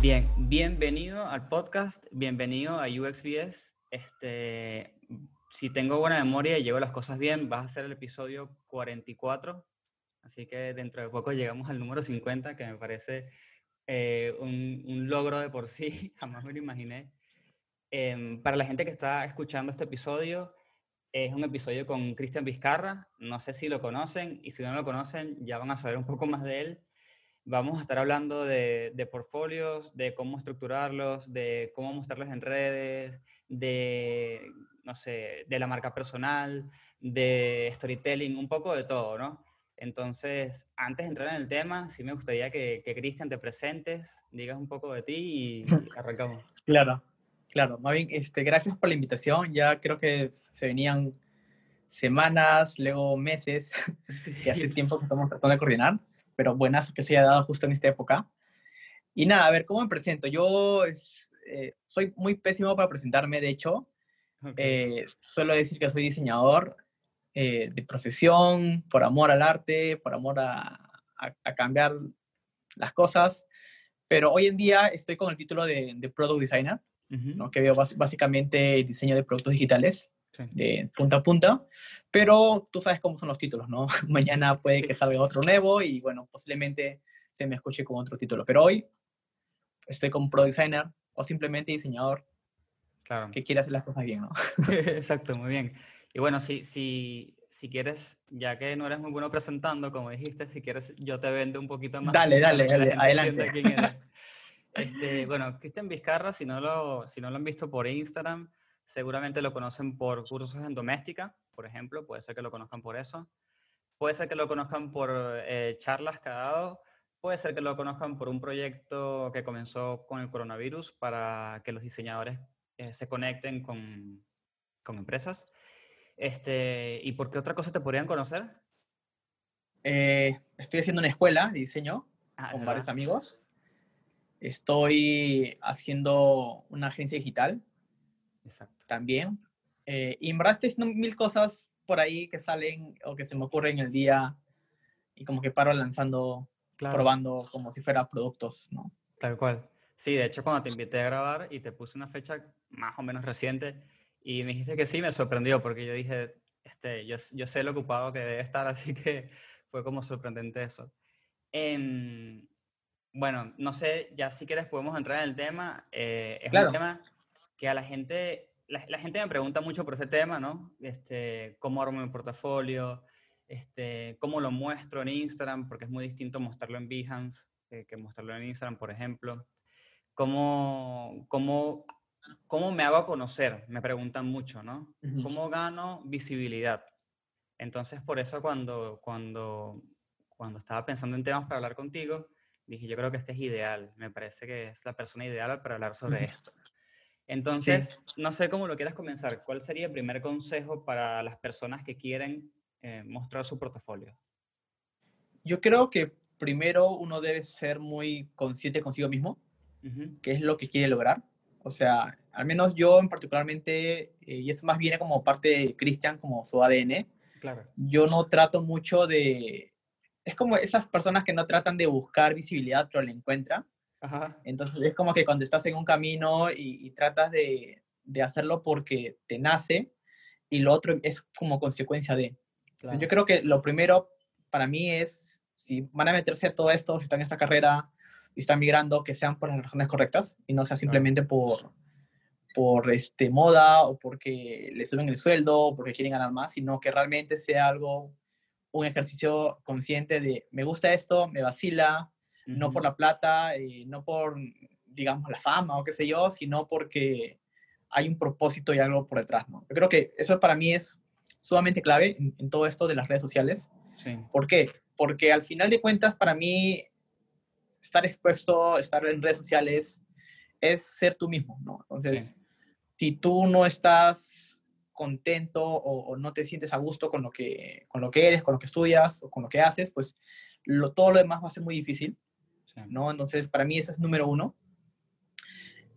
Bien, bienvenido al podcast, bienvenido a UXBS. Este, si tengo buena memoria y llevo las cosas bien, vas a ser el episodio 44. Así que dentro de poco llegamos al número 50, que me parece eh, un, un logro de por sí, jamás me lo imaginé. Em, para la gente que está escuchando este episodio, es un episodio con Cristian Vizcarra. No sé si lo conocen y si no lo conocen, ya van a saber un poco más de él. Vamos a estar hablando de, de portfolios, de cómo estructurarlos, de cómo mostrarlos en redes, de, no sé, de la marca personal, de storytelling, un poco de todo, ¿no? Entonces, antes de entrar en el tema, sí me gustaría que, que Cristian te presentes, digas un poco de ti y arrancamos. Claro, claro. Más bien, este, gracias por la invitación. Ya creo que se venían semanas, luego meses, que hace tiempo que estamos tratando de coordinar, pero buenas que se haya dado justo en esta época. Y nada, a ver, ¿cómo me presento? Yo es, eh, soy muy pésimo para presentarme, de hecho. Ok. Eh, suelo decir que soy diseñador eh, de profesión, por amor al arte, por amor a, a- a cambiar las cosas, pero hoy en día estoy con el título de, de Product Designer. Ujú, ¿no? que veo básicamente diseño de productos digitales sí. de punta a punta, pero tú sabes cómo son los títulos, ¿no? Mañana puede que salga otro nuevo y bueno, posiblemente se me escuche con otro título, pero hoy estoy como product designer o simplemente diseñador Claro. que quiere hacer las cosas bien, ¿no? Exacto, muy bien. Y bueno, si, si, si quieres, ya que no eres muy bueno presentando, como dijiste, si quieres, yo te vendo un poquito más. Dale, dale, dale, adelante. quién eres. Este, bueno, Cristian Vizcarra, si no, lo, si no lo han visto por Instagram, seguramente lo conocen por cursos en doméstica, por ejemplo, puede ser que lo conozcan por eso. Puede ser que lo conozcan por eh, charlas que ha dado, puede ser que lo conozcan por un proyecto que comenzó con el coronavirus para que los diseñadores eh, se conecten con, con empresas. Este, ¿Y por qué otra cosa te podrían conocer? Eh, estoy haciendo una escuela de diseño Ah, con ¿verdad? varios amigos. Estoy haciendo una agencia digital Exacto. también. Eh, y en verdad estoy haciendo mil cosas por ahí que salen o que se me ocurren en el día y como que paro lanzando, Claro, probando como si fuera productos, ¿no? tal cual. Sí, de hecho, cuando te invité a grabar y te puse una fecha más o menos reciente y me dijiste que sí, me sorprendió porque yo dije, este, yo, yo sé lo ocupado que debe estar, así que fue como sorprendente eso. Em, bueno, no sé, ya si quieres podemos entrar en el tema. eh, es Claro. un tema que a la gente, la, la gente me pregunta mucho por ese tema, ¿no? Este, cómo armo mi portafolio, este, cómo lo muestro en Instagram, porque es muy distinto mostrarlo en Behance eh, que mostrarlo en Instagram, por ejemplo. ¿Cómo, cómo, cómo me hago a conocer? Me preguntan mucho, ¿no? ¿Cómo gano visibilidad? Entonces, por eso cuando, cuando, cuando estaba pensando en temas para hablar contigo, dije, yo creo que este es ideal, me parece que es la persona ideal para hablar sobre esto. Entonces, no sé cómo lo quieras comenzar. ¿Cuál sería el primer consejo para las personas que quieren eh, mostrar su portafolio? Yo creo que primero uno debe ser muy consciente consigo mismo, Ujú, qué es lo que quiere lograr. O sea, al menos yo en particularmente, eh, y eso más viene como parte de Christian, como su ADN, Claro. yo no trato mucho de... Es como esas personas que no tratan de buscar visibilidad, pero la encuentran. Ajá. Entonces es como que cuando estás en un camino y, y tratas de, de hacerlo porque te nace y lo otro es como consecuencia de. Entonces, yo creo que lo primero para mí es, si van a meterse a todo esto, si están en esta carrera y están migrando, que sean por las razones correctas y no sea simplemente por, por este, moda o porque les suben el sueldo o porque quieren ganar más, sino que realmente sea algo, un ejercicio consciente de me gusta esto, me vacila, no por la plata, eh, no por digamos, la fama o qué sé yo, sino porque hay un propósito y algo por detrás, ¿no? Yo creo que eso para mí es sumamente clave en, en todo esto de las redes sociales. Sí. ¿Por qué? Porque al final de cuentas, para mí, estar expuesto, estar en redes sociales, es ser tú mismo, ¿no? Entonces, Sí. si tú no estás contento o, o no te sientes a gusto con lo, que, con lo que eres, con lo que estudias o con lo que haces, pues lo, todo lo demás va a ser muy difícil, sí. ¿no? Entonces, para mí ese es número uno.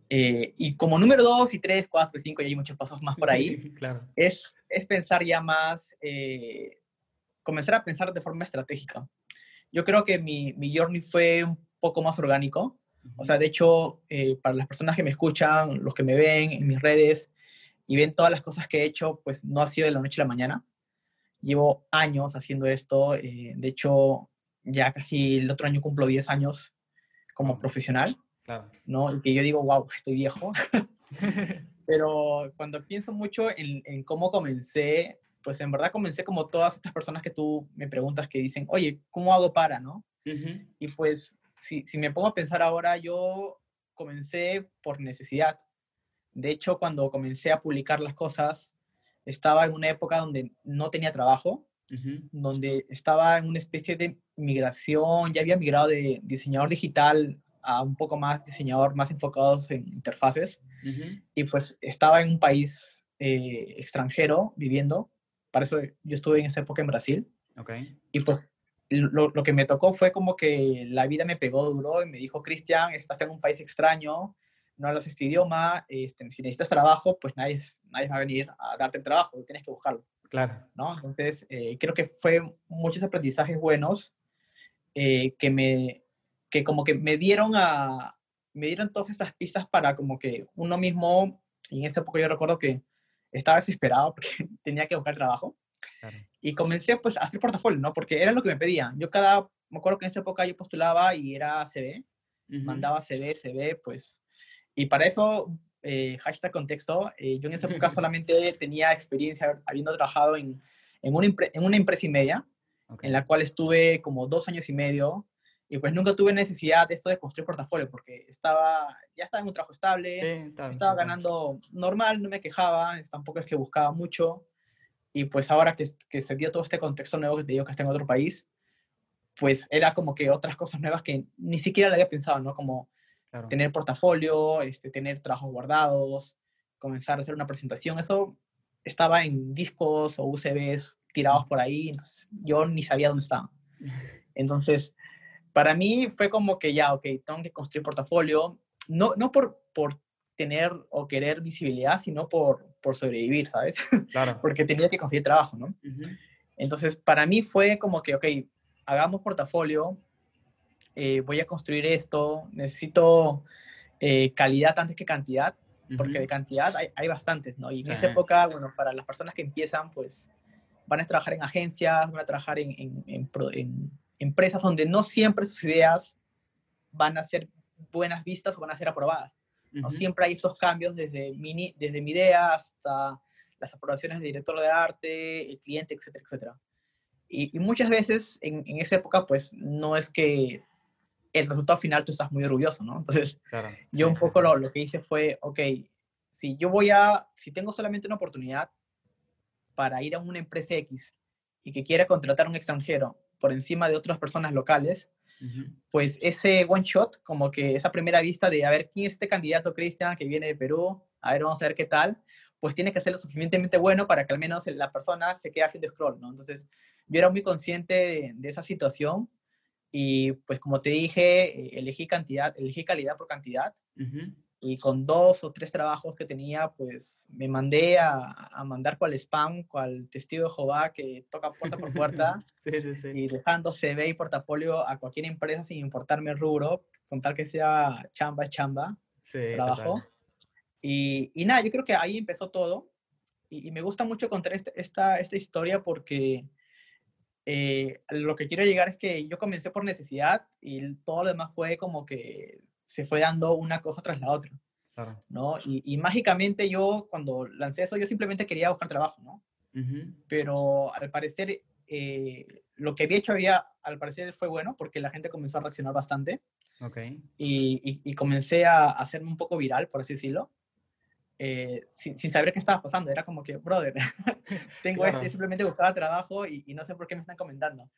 Eh, y como número dos y tres, cuatro y cinco, y hay muchos pasos más por ahí, claro. es, es pensar ya más, eh, comenzar a pensar de forma estratégica. Yo creo que mi, mi journey fue un poco más orgánico. O sea, de hecho, eh, para las personas que me escuchan, los que me ven en mis redes y ven todas las cosas que he hecho, pues no ha sido de la noche a la mañana. Llevo años haciendo esto. eh, de hecho, ya casi el otro año cumplo 10 años como profesional, Claro. ¿no? Y que yo digo, wow, estoy viejo. Pero cuando pienso mucho en, en cómo comencé, pues en verdad comencé como todas estas personas que tú me preguntas que dicen, oye, ¿cómo hago para, no? Ujú. Y pues, si, si me pongo a pensar ahora, yo comencé por necesidad. De hecho, cuando comencé a publicar las cosas, estaba en una época donde no tenía trabajo, donde estaba en una especie de migración, ya había migrado de diseñador digital a un poco más diseñador, más enfocados en interfaces y pues estaba en un país eh, extranjero viviendo. Para eso yo estuve en esa época en Brasil. Y pues lo, lo que me tocó fue como que la vida me pegó duro y me dijo, Cristian, estás en un país extraño, no hablas este idioma, este, si necesitas trabajo, pues nadie, nadie va a venir a darte el trabajo, tienes que buscarlo, Claro. ¿no? Entonces, eh, creo que fue muchos aprendizajes buenos eh, que me, que como que me dieron a, me dieron todas estas pistas para como que uno mismo, y en esta época yo recuerdo que estaba desesperado porque tenía que buscar trabajo Claro. y comencé pues a hacer portafolio, ¿no? Porque era lo que me pedían. Yo cada, me acuerdo que en esa época yo postulaba y era CV, Ujú. mandaba CV, CV, pues, y para eso, eh, hashtag contexto, eh, yo en esa época solamente tenía experiencia habiendo trabajado en, en, una, en una empresa y media, Ok. en la cual estuve como dos años y medio, y pues nunca tuve necesidad de esto de construir portafolio, porque estaba, ya estaba en un trabajo estable, Sí, tal, estaba tal ganando normal, no me quejaba, tampoco es que buscaba mucho. Y pues ahora que, que se dio todo este contexto nuevo que te digo que está en otro país, pues era como que otras cosas nuevas que ni siquiera le había pensado, ¿no? Como Claro. tener portafolio, este, tener trabajos guardados, comenzar a hacer una presentación, eso estaba en discos o UCBs tirados por ahí, yo ni sabía dónde estaban. Entonces, para mí fue como que ya, ok, tengo que construir portafolio, no, no por, por tener o querer visibilidad, sino por, por sobrevivir, ¿sabes? Claro. Porque tenía que conseguir trabajo, ¿no? Ujú. Entonces, para mí fue como que, ok, hagamos portafolio, eh, voy a construir esto, necesito eh, calidad antes que cantidad, porque de cantidad hay, hay bastantes, ¿no? Y en Sí. esa época, bueno, para las personas que empiezan, pues van a trabajar en agencias, van a trabajar en, en- en en empresas donde no siempre sus ideas van a ser buenas vistas o van a ser aprobadas. ¿no? Ujú. Siempre hay estos cambios desde mi, desde mi idea hasta las aprobaciones del director de arte, el cliente, etcétera, etcétera. Y, y muchas veces en, en esa época, pues no es que el resultado final tú estás muy orgulloso, ¿no? Entonces, Claro. yo Sí, un poco sí. lo, lo que hice fue, ok, si yo voy a, si tengo solamente una oportunidad para ir a una empresa X y que quiera contratar a un extranjero por encima de otras personas locales, Ujú. pues ese one shot, como que esa primera vista de a ver quién es este candidato Cristian que viene de Perú, a ver, vamos a ver qué tal, pues tiene que ser lo suficientemente bueno para que al menos la persona se quede haciendo scroll, ¿no? Entonces, yo era muy consciente de, de esa situación y pues como te dije, elegí cantidad, elegí calidad por cantidad y con dos o tres trabajos que tenía, pues me mandé a, a mandar cual spam, cual testigo de Jehová que toca puerta por puerta Sí, sí, sí. y dejando CV y portafolio a cualquier empresa sin importarme el rubro, con tal que sea chamba, es chamba, Sí, trabajo. total. Y, y nada, yo creo que ahí empezó todo. Y, y me gusta mucho contar este- esta, esta historia porque eh, lo que quiero llegar es que yo comencé por necesidad y todo lo demás fue como que se fue dando una cosa tras la otra, Claro. ¿no? Y, y mágicamente yo cuando lancé eso, yo simplemente quería buscar trabajo, ¿no? Ujú. pero al parecer eh, lo que había hecho había, al parecer fue bueno porque la gente comenzó a reaccionar bastante. Ok. y, y- y comencé a hacerme un poco viral, por así decirlo, eh, sin, sin saber qué estaba pasando. Era como que, brother, tengo Claro. este, simplemente buscaba trabajo y, y no sé por qué me están comentando,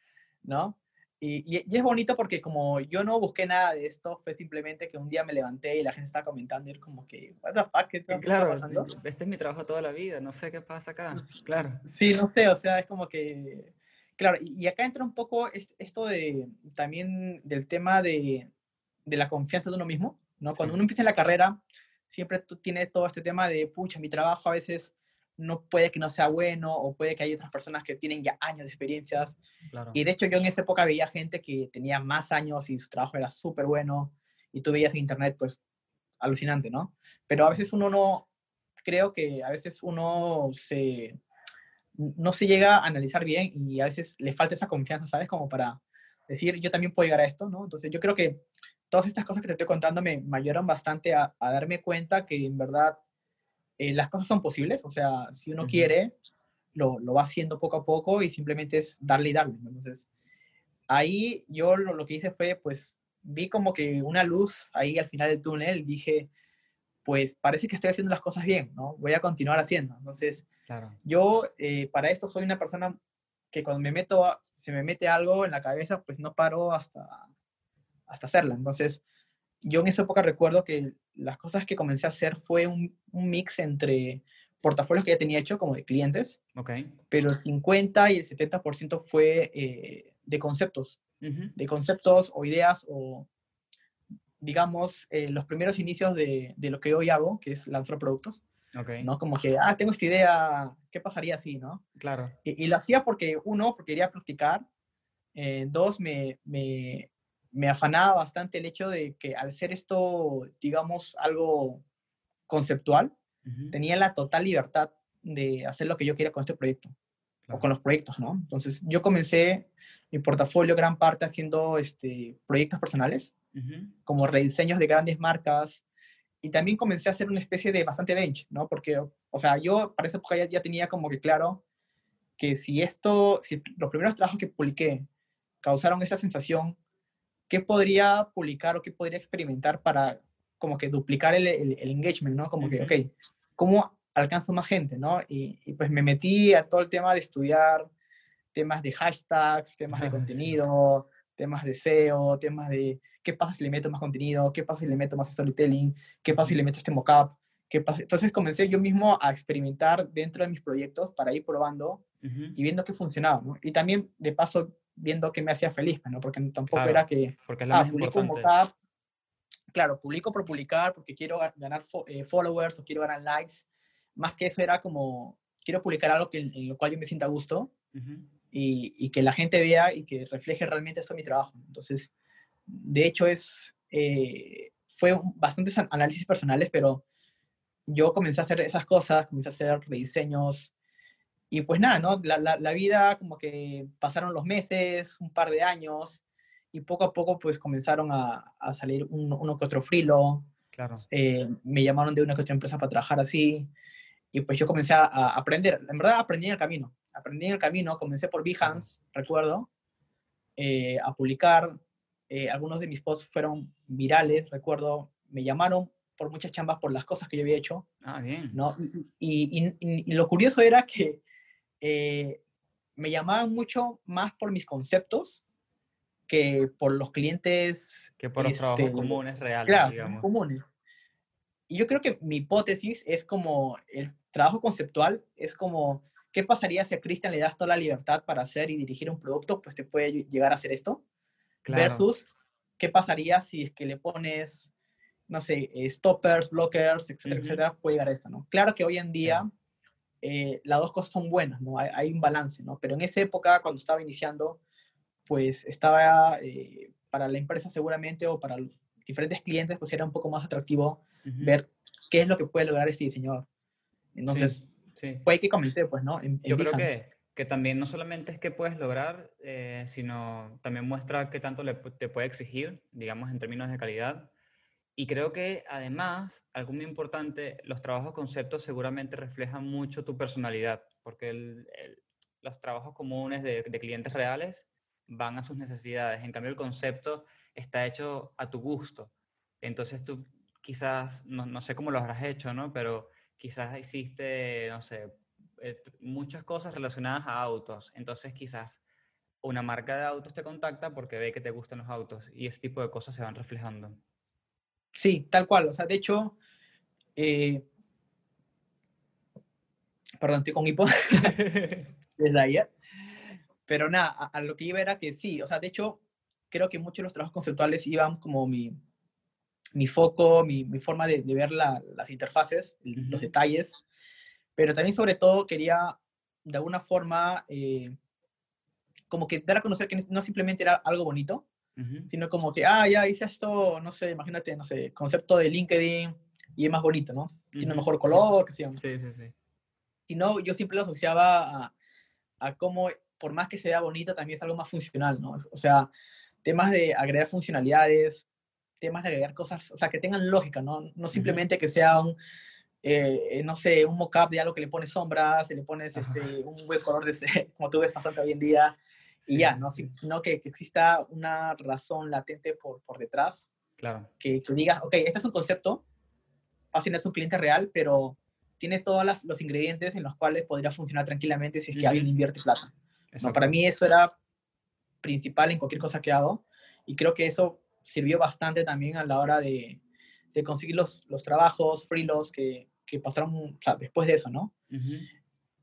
¿no? Y, y- y es bonito porque como yo no busqué nada de esto, fue simplemente que un día me levanté y la gente estaba comentando y era como que, what the fuck, ¿qué está, Claro, pasando? este es mi trabajo toda la vida, no sé qué pasa acá. Claro. Sí, no sé, o sea, es como que, claro, y, acá entra un poco est- esto de, también del tema de, de la confianza de uno mismo, ¿no? Cuando Sí. uno empieza en la carrera, siempre tú tienes todo este tema de, pucha, mi trabajo a veces no puede que no sea bueno o puede que hay otras personas que tienen ya años de experiencias. Claro. Y de hecho yo en esa época veía gente que tenía más años y su trabajo era súper bueno y tú veías en internet, pues, alucinante, ¿no? Pero a veces uno no, creo que a veces uno se, no se llega a analizar bien y a veces le falta esa confianza, ¿sabes? Como para decir, yo también puedo llegar a esto, ¿no? Entonces yo creo que todas estas cosas que te estoy contando me, me ayudaron bastante a, a darme cuenta que en verdad eh, las cosas son posibles, o sea, si uno Ujú. quiere, lo, lo va haciendo poco a poco y simplemente es darle y darle. Entonces, ahí yo lo, lo que hice fue, pues, vi como que una luz ahí al final del túnel, dije, pues parece que estoy haciendo las cosas bien, ¿no? Voy a continuar haciendo. Entonces, Claro. yo eh, para esto soy una persona que cuando me meto, a- se me mete algo en la cabeza, pues no paro hasta, hasta hacerla. Entonces, yo en esa época recuerdo que las cosas que comencé a hacer fue un, un mix entre portafolios que ya tenía hecho como de clientes, Ok. pero el 50 y el 70% fue eh, de conceptos, de conceptos o ideas o, digamos, eh, los primeros inicios de, de lo que hoy hago, que es lanzar productos, Ok. ¿no? Como que, ah, tengo esta idea, ¿qué pasaría así, no? Claro. Y, y lo hacía porque, uno, porque quería practicar, eh, dos, me, me, me afanaba bastante el hecho de que al ser esto, digamos, algo conceptual, Ujú. tenía la total libertad de hacer lo que yo quería con este proyecto Claro. o con los proyectos, ¿no? Entonces, yo comencé mi portafolio gran parte haciendo este, proyectos personales, Ujú. como rediseños de grandes marcas, y también comencé a hacer una especie de bastante bench, ¿no? Porque, o sea, yo para esa época ya, ya tenía como que claro que si esto, si los primeros trabajos que publiqué causaron esa sensación, ¿qué podría publicar o qué podría experimentar para como que duplicar el, el- el engagement, ¿no? Como que, Ujú. ok, ¿cómo alcanzo más gente, ¿no? Y, y pues me metí a todo el tema de estudiar temas de hashtags, temas de Sí. contenido, temas de SEO, temas de qué pasa si le meto más contenido, qué pasa si le meto más storytelling, qué pasa si le meto este mockup, qué pasa. Entonces comencé yo mismo a experimentar dentro de mis proyectos para ir probando Ujú. y viendo qué funcionaba, ¿no? Y también, de paso, viendo qué me hacía feliz, ¿no? Porque tampoco Claro, era que, Porque es lo ah, más publico importante. mockup, claro, publico por publicar porque quiero ga- ganar fo- eh, followers o quiero ganar likes. Más que eso era como, quiero publicar algo que, en lo cual yo me sienta a gusto y, y que la gente vea y que refleje realmente eso mi trabajo. Entonces, de hecho, es, eh, fue un- bastantes an- análisis personales, pero yo comencé a hacer esas cosas, comencé a hacer rediseños y pues nada, ¿no? La, la, la vida como que pasaron los meses, un par de años y poco a poco pues comenzaron a, a salir un- uno que otro frilo, Claro. eh, me llamaron de una que otra empresa para trabajar así y pues yo comencé a, a aprender. En verdad aprendí en el camino. Aprendí en el camino, comencé por Behance, recuerdo, eh, a publicar. eh, algunos de mis posts fueron virales, recuerdo. Me llamaron por muchas chambas por las cosas que yo había hecho, Ah, bien. ¿no? Y, y- y- y lo curioso era que eh, me llamaban mucho más por mis conceptos que por los clientes. Que por los trabajos este, comunes reales, Claro, digamos. comunes. Y yo creo que mi hipótesis es como el trabajo conceptual, es como, ¿qué pasaría si a Cristian le das toda la libertad para hacer y dirigir un producto? Pues te puede ll- llegar a hacer esto. Claro. Versus, ¿qué pasaría si es que le pones, no sé, stoppers, blockers, etcétera, Ujú. etcétera? Puede llegar a esto, ¿no? Claro que hoy en día Claro. Eh, las dos cosas son buenas, ¿no? Hay, hay un balance, ¿no? Pero en esa época, cuando estaba iniciando, pues estaba eh, para la empresa seguramente o para los diferentes clientes, pues era un poco más atractivo Ujú. ver qué es lo que puede lograr este diseñador. Entonces, Sí. fue ahí que comencé, pues, ¿no? En, en Yo creo que, que también no solamente es que puedes lograr, eh, sino también muestra qué tanto le te puede exigir, digamos, en términos de calidad. Y creo que además, algo muy importante, los trabajos conceptos seguramente reflejan mucho tu personalidad, porque los trabajos comunes de, de clientes reales van a sus necesidades. En cambio, el concepto está hecho a tu gusto. Entonces tú quizás, no, no sé cómo lo habrás hecho, ¿no? Pero quizás hiciste, no sé, eh, muchas cosas relacionadas a autos. Entonces quizás una marca de autos te contacta porque ve que te gustan los autos y ese tipo de cosas se van reflejando. Sí, tal cual. O sea, de hecho, eh, perdón, estoy con hipo desde ayer. Pero nada, a, a lo que iba era que sí, o sea, de hecho, creo que muchos de los trabajos conceptuales iban como mi, mi foco, mi, mi forma de, de ver la- las interfaces, los detalles, pero también sobre todo quería de alguna forma eh, como que dar a conocer que no simplemente era algo bonito, Sino como que, ah, ya hice esto, no sé, imagínate, no sé, concepto de LinkedIn y es más bonito, ¿no? Tiene un Ujú. mejor color, que ¿no? Sí, sí, sí. sino yo siempre lo asociaba a, a cómo, por más que sea bonito, también es algo más funcional, ¿no? O sea, temas de agregar funcionalidades, temas de agregar cosas, o sea, que tengan lógica, ¿no? No simplemente que sea un, eh, no sé, un mock-up de algo que le pones sombras, y le pones Ajá. este, un buen color, de, como tú ves bastante hoy en día, y Sí, ya, sí, ¿no? sí. Sino que, que exista una razón latente por, por detrás, Claro. que, que diga, ok, este es un concepto, fácil es un cliente real, pero tiene todos los ingredientes en los cuales podría funcionar tranquilamente si es que alguien invierte plata. ¿no? Para mí eso era principal en cualquier cosa que hago y creo que eso sirvió bastante también a la hora de, de conseguir los, los trabajos, freelos que, que pasaron o sea, después de eso, ¿no? Ujú.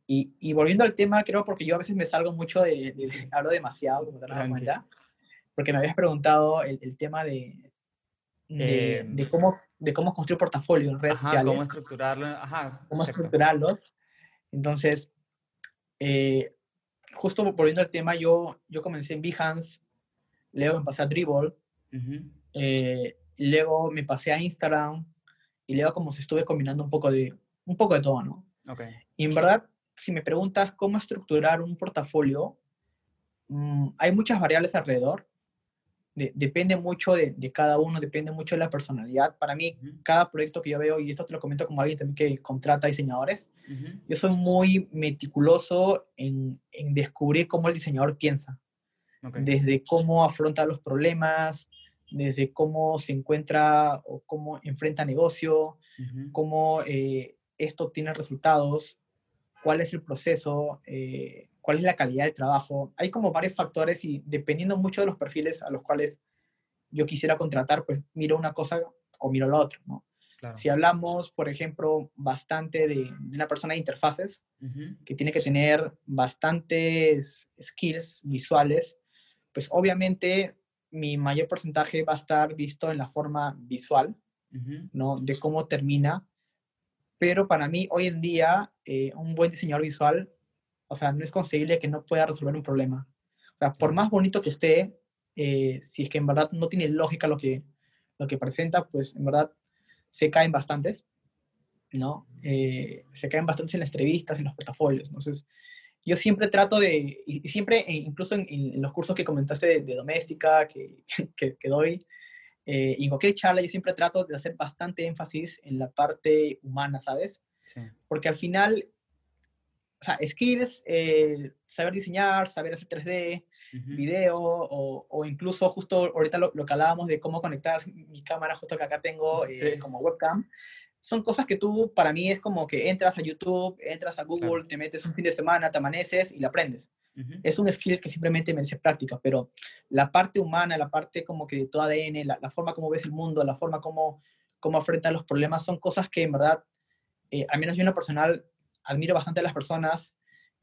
Y, y volviendo al tema, creo porque yo a veces me salgo mucho de, de- hablo demasiado, como te Tranqui. cuenta, porque me habías preguntado el, el tema de, de, Em, de cómo, de cómo construir portafolio en redes Ajá, sociales, cómo estructurarlo. Ajá, cómo estructurarlos. Entonces, eh, justo volviendo al tema, yo, yo comencé en Behance, luego me pasé a Dribble, Ujú. eh, y luego me pasé a Instagram, y luego como se estuve combinando un poco de, un poco de todo, ¿no? Ok. Y en verdad, si me preguntas cómo estructurar un portafolio, mm, hay muchas variables alrededor. De- depende mucho de, de cada uno, depende mucho de la personalidad. Para mí, Ujú. cada proyecto que yo veo, y esto te lo comento como alguien también que contrata diseñadores, Ujú. yo soy muy meticuloso en, en descubrir cómo el diseñador piensa, Ok. desde cómo afronta los problemas, desde cómo se encuentra o cómo enfrenta negocio, Ujú. cómo eh, esto tiene resultados, cuál es el proceso, eh, cuál es la calidad del trabajo. Hay como varios factores y dependiendo mucho de los perfiles a los cuales yo quisiera contratar, pues miro una cosa o miro la otra, ¿no? Claro. Si hablamos, por ejemplo, bastante de, de una persona de interfaces, que tiene que tener bastantes skills visuales, pues obviamente mi mayor porcentaje va a estar visto en la forma visual. ¿no? De cómo termina. Pero para mí, hoy en día, eh, un buen diseñador visual, o sea, no es conseguible que no pueda resolver un problema. O sea, por más bonito que esté, eh, si es que en verdad no tiene lógica lo que, lo que presenta, pues en verdad se caen bastantes, ¿no? Eh, se caen bastantes en las entrevistas, en los portafolios. Entonces, yo siempre trato de, y y siempre, e incluso en, en los cursos que comentaste de, de doméstica que, que, que doy, eh, y en cualquier charla yo siempre trato de hacer bastante énfasis en la parte humana, ¿sabes? Sí. Porque al final, o sea, skills, eh, saber diseñar, saber hacer 3D, Ujú. video, o, o incluso justo ahorita lo, lo que hablábamos de cómo conectar mi cámara, justo que acá tengo eh, Sí. como webcam, son cosas que tú, para mí es como que entras a YouTube, entras a Google, Claro. te metes un fin de semana, te amaneces y la aprendes. Es un skill que simplemente merece práctica, pero la parte humana, la parte como que de tu ADN, la, la forma como ves el mundo, la forma como, como afrontas los problemas, son cosas que en verdad, eh, al menos yo en lo personal, admiro bastante a las personas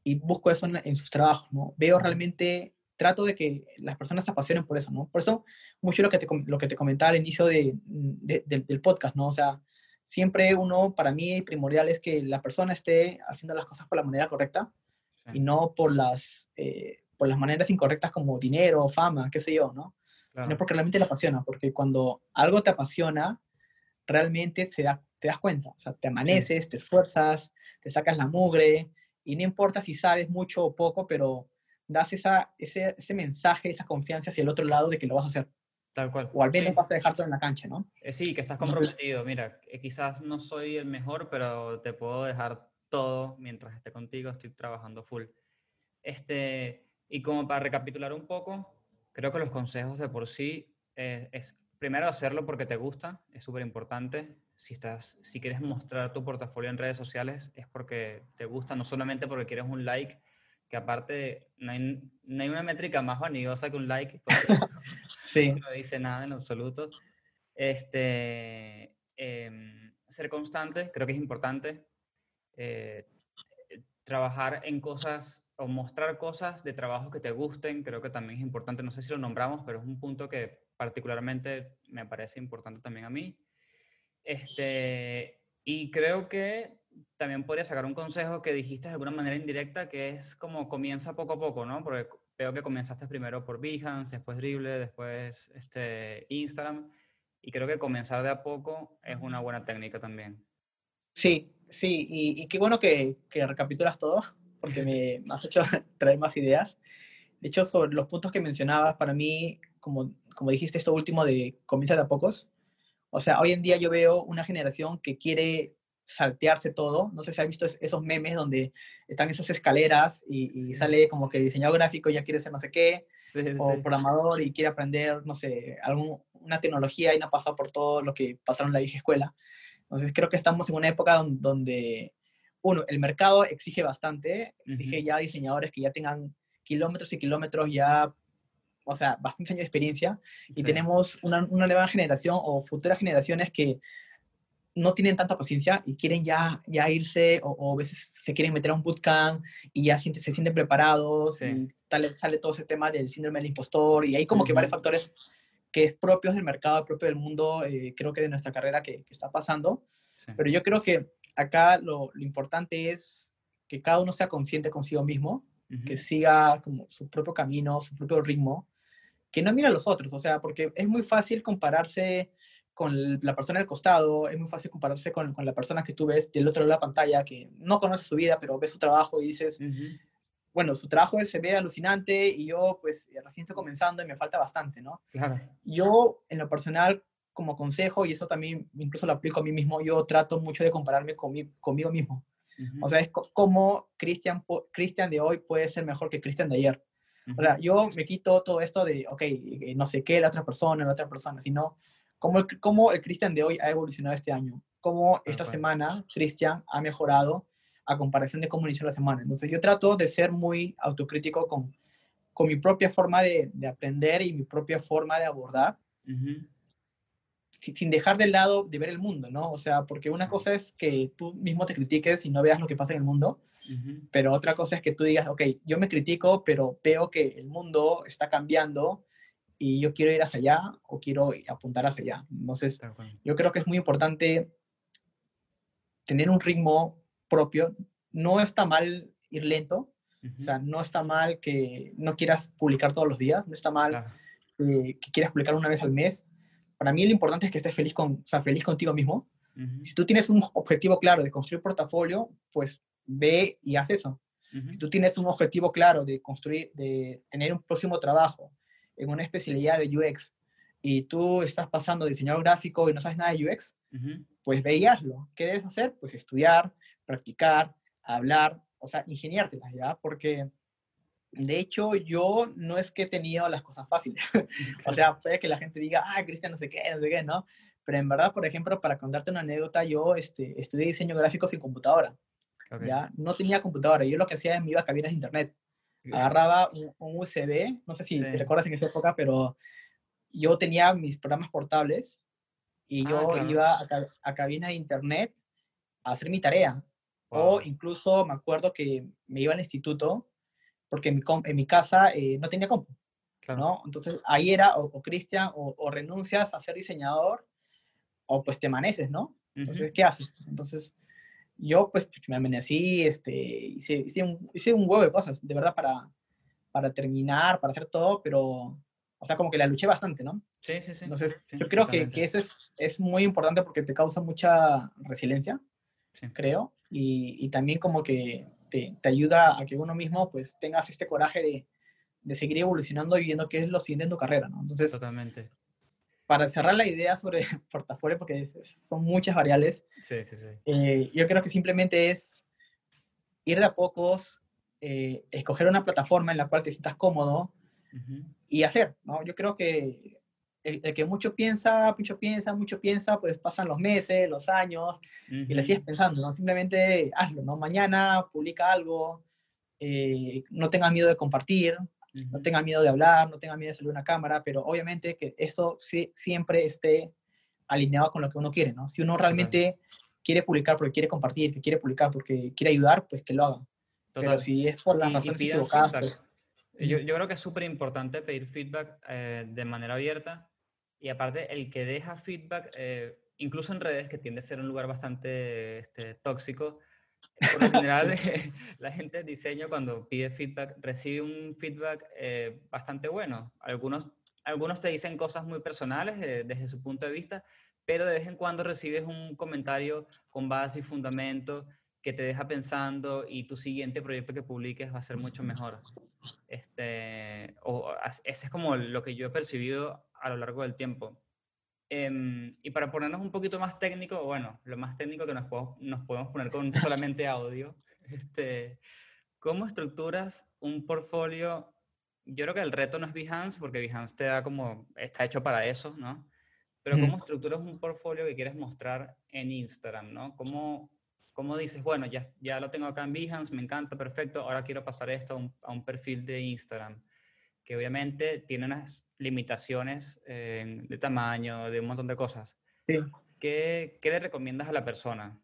y busco eso en, en sus trabajos, ¿no? Veo realmente, trato de que las personas se apasionen por eso, ¿no? Por eso, mucho lo que te, lo que te comentaba al inicio de, de- del- del podcast, ¿no? O sea, siempre uno, para mí, primordial es que la persona esté haciendo las cosas por la manera correcta. Y no por las, eh, por las maneras incorrectas como dinero, fama, qué sé yo, ¿no? Claro. Sino porque realmente le apasiona, porque cuando algo te apasiona, realmente se da, te das cuenta, o sea, te amaneces, te esfuerzas, te sacas la mugre, y no importa si sabes mucho o poco, pero das esa, ese, ese mensaje, esa confianza hacia el otro lado de que lo vas a hacer, Tal cual. o al menos Sí. vas a dejar todo en la cancha, ¿no? Eh, Sí, que estás comprometido. Mira, eh, quizás no soy el mejor, pero te puedo dejar todo mientras esté contigo. Estoy trabajando full. Este, y como para recapitular un poco, creo que los consejos de por sí eh, es primero hacerlo porque te gusta, es súper importante. Si, estás, si quieres mostrar tu portafolio en redes sociales es porque te gusta, no solamente porque quieres un like, que aparte no hay, no hay una métrica más vanidosa que un like, porque Sí, no dice nada en absoluto. Este, em, ser constante creo que es importante. Eh, trabajar en cosas o mostrar cosas de trabajo que te gusten, creo que también es importante. No sé si lo nombramos, pero es un punto que particularmente me parece importante también a mí. Este, y creo que también podría sacar un consejo que dijiste de alguna manera indirecta, que es como comienza poco a poco, ¿no? Porque veo que comenzaste primero por Behance, después Dribble, después este, Instagram, y creo que comenzar de a poco es una buena técnica también. sí, sí. Y, y qué bueno que, que recapitulas todo, porque me, me has hecho traer más ideas. De hecho, sobre los puntos que mencionabas, para mí, como, como dijiste esto último de comienza de a pocos, o sea, hoy en día yo veo una generación que quiere saltearse todo. No sé si has visto es- esos memes donde están esas escaleras y, y sale como que diseñador gráfico ya quiere ser no sé qué, Sí, sí, o sí. programador y quiere aprender, no sé, algún, una tecnología y no ha pasado por todo lo que pasaron en la vieja escuela. Entonces creo que estamos en una época don- donde, uno, el mercado exige bastante, exige Ujú. ya diseñadores que ya tengan kilómetros y kilómetros ya, o sea, bastantes años de experiencia, y Sí. tenemos una, una nueva generación o futuras generaciones que no tienen tanta paciencia y quieren ya, ya irse o, o a veces se quieren meter a un bootcamp y ya siente- se sienten preparados Sí. y tal, sale todo ese tema del síndrome del impostor y hay como que varios factores que es propios del mercado, propio del mundo, eh, creo que de nuestra carrera que, que está pasando. Sí. Pero yo creo que acá lo, lo importante es que cada uno sea consciente consigo mismo, que siga como su propio camino, su propio ritmo, que no mira a los otros, o sea, porque es muy fácil compararse con la persona al costado, es muy fácil compararse con, con la persona que tú ves del otro lado de la pantalla, que no conoce su vida, pero ves su trabajo y dices. Bueno, su trabajo se ve alucinante y yo pues recién estoy comenzando y me falta bastante, ¿no? Claro. Yo, en lo personal, como consejo, y eso también incluso lo aplico a mí mismo, yo trato mucho de compararme con mi- conmigo mismo. Ujú. O sea, es co- como Cristian Cristian de hoy puede ser mejor que Cristian de ayer. O Ujú. sea, yo me quito todo esto de, ok, eh, no sé qué, la otra persona, la otra persona, sino cómo el, cómo el Cristian de hoy ha evolucionado este año. Cómo esta cual. semana Cristian ha mejorado a comparación de cómo inició la semana. Entonces, yo trato de ser muy autocrítico con, con mi propia forma de, de aprender y mi propia forma de abordar Ujú. si- sin dejar de lado de ver el mundo, ¿no? O sea, porque una cosa es que tú mismo te critiques y no veas lo que pasa en el mundo, Ujú. pero otra cosa es que tú digas, ok, yo me critico, pero veo que el mundo está cambiando y yo quiero ir hacia allá o quiero apuntar hacia allá. Entonces, yo creo que es muy importante tener un ritmo propio. No está mal ir lento, o sea, no está mal que no quieras publicar todos los días, no está mal Claro. eh, que quieras publicar una vez al mes. Para mí lo importante es que estés feliz, con, o sea, feliz contigo mismo. Si tú tienes un objetivo claro de construir portafolio, pues ve y haz eso. Si tú tienes un objetivo claro de construir, de tener un próximo trabajo en una especialidad de UX y tú estás pasando de diseñador gráfico y no sabes nada de UX, pues ve y hazlo. ¿Qué debes hacer? Pues estudiar, practicar, hablar, o sea, ingeniártelas, ¿ya? Porque de hecho yo no es que he tenido las cosas fáciles. O sea, puede que la gente diga, ah, Cristian, no sé qué, no sé qué, ¿no? Pero en verdad, por ejemplo, para contarte una anécdota, yo este, estudié diseño gráfico sin computadora, Ok. ¿ya? No tenía computadora. Yo lo que hacía es me iba a cabinas de internet. Agarraba un, un USB, no sé si, si Sí. recuerdas en esa época, pero yo tenía mis programas portables y Ah, yo claro. iba a, a cabina de internet a hacer mi tarea. Wow. O incluso me acuerdo que me iba al instituto porque en mi, en mi casa eh, no tenía compu. Claro. ¿no? Entonces ahí era o, o Cristian, o, o renuncias a ser diseñador, o pues te amaneces, ¿no? Entonces, Ujú. ¿qué haces? Entonces, yo pues me amanecí, este, hice, hice, un, hice un huevo de cosas, de verdad, para, para terminar, para hacer todo, pero, o sea, como que la luché bastante, ¿no? Sí, sí, sí. Entonces, sí, yo creo que, que eso es, es muy importante porque te causa mucha resiliencia, Sí. creo, y, y también como que te, te ayuda a que uno mismo pues tengas este coraje de, de seguir evolucionando y viendo qué es lo siguiente en tu carrera, ¿no? Entonces, Totalmente. para cerrar la idea sobre portafolio, porque son muchas variables, Sí, sí, sí. eh, yo creo que simplemente es ir de a pocos, eh, escoger una plataforma en la cual te sientas cómodo y hacer, ¿no? Yo creo que el, el que mucho piensa, mucho piensa, mucho piensa, pues pasan los meses, los años, y le sigues pensando, ¿no? Simplemente hazlo, ¿no? Mañana publica algo, eh, no tengas miedo de compartir, no tengas miedo de hablar, no tengas miedo de salir a una cámara, pero obviamente que eso sí, siempre esté alineado con lo que uno quiere, ¿no? Si uno realmente quiere publicar porque quiere compartir, que quiere publicar porque quiere ayudar, pues que lo haga. Pero si es por las Y- y razones pidan equivocadas, feedback. pues Yo, yo creo que es súper importante pedir feedback eh, de manera abierta y aparte el que deja feedback, eh, incluso en redes, que tiende a ser un lugar bastante este, tóxico, por lo general la gente de diseño cuando pide feedback recibe un feedback eh, bastante bueno. Algunos, algunos te dicen cosas muy personales eh, desde su punto de vista, pero de vez en cuando recibes un comentario con base y fundamento que te deja pensando y tu siguiente proyecto que publiques va a ser mucho mejor. Este, o ese es como lo que yo he percibido a lo largo del tiempo. Em, y para ponernos un poquito más técnico, bueno, lo más técnico que nos, podemos- nos podemos poner con solamente audio, este, ¿cómo estructuras un portfolio? Yo creo que el reto no es Behance, porque Behance te da como, está hecho para eso, ¿no? Pero. ¿cómo estructuras un portfolio que quieres mostrar en Instagram, ¿no? ¿Cómo, cómo dices, bueno, ya, ya lo tengo acá en Behance, me encanta, perfecto, ahora quiero pasar esto a un, a un perfil de Instagram? Que obviamente tiene unas limitaciones eh, de tamaño, de un montón de cosas. sí. ¿Qué, qué le recomiendas a la persona?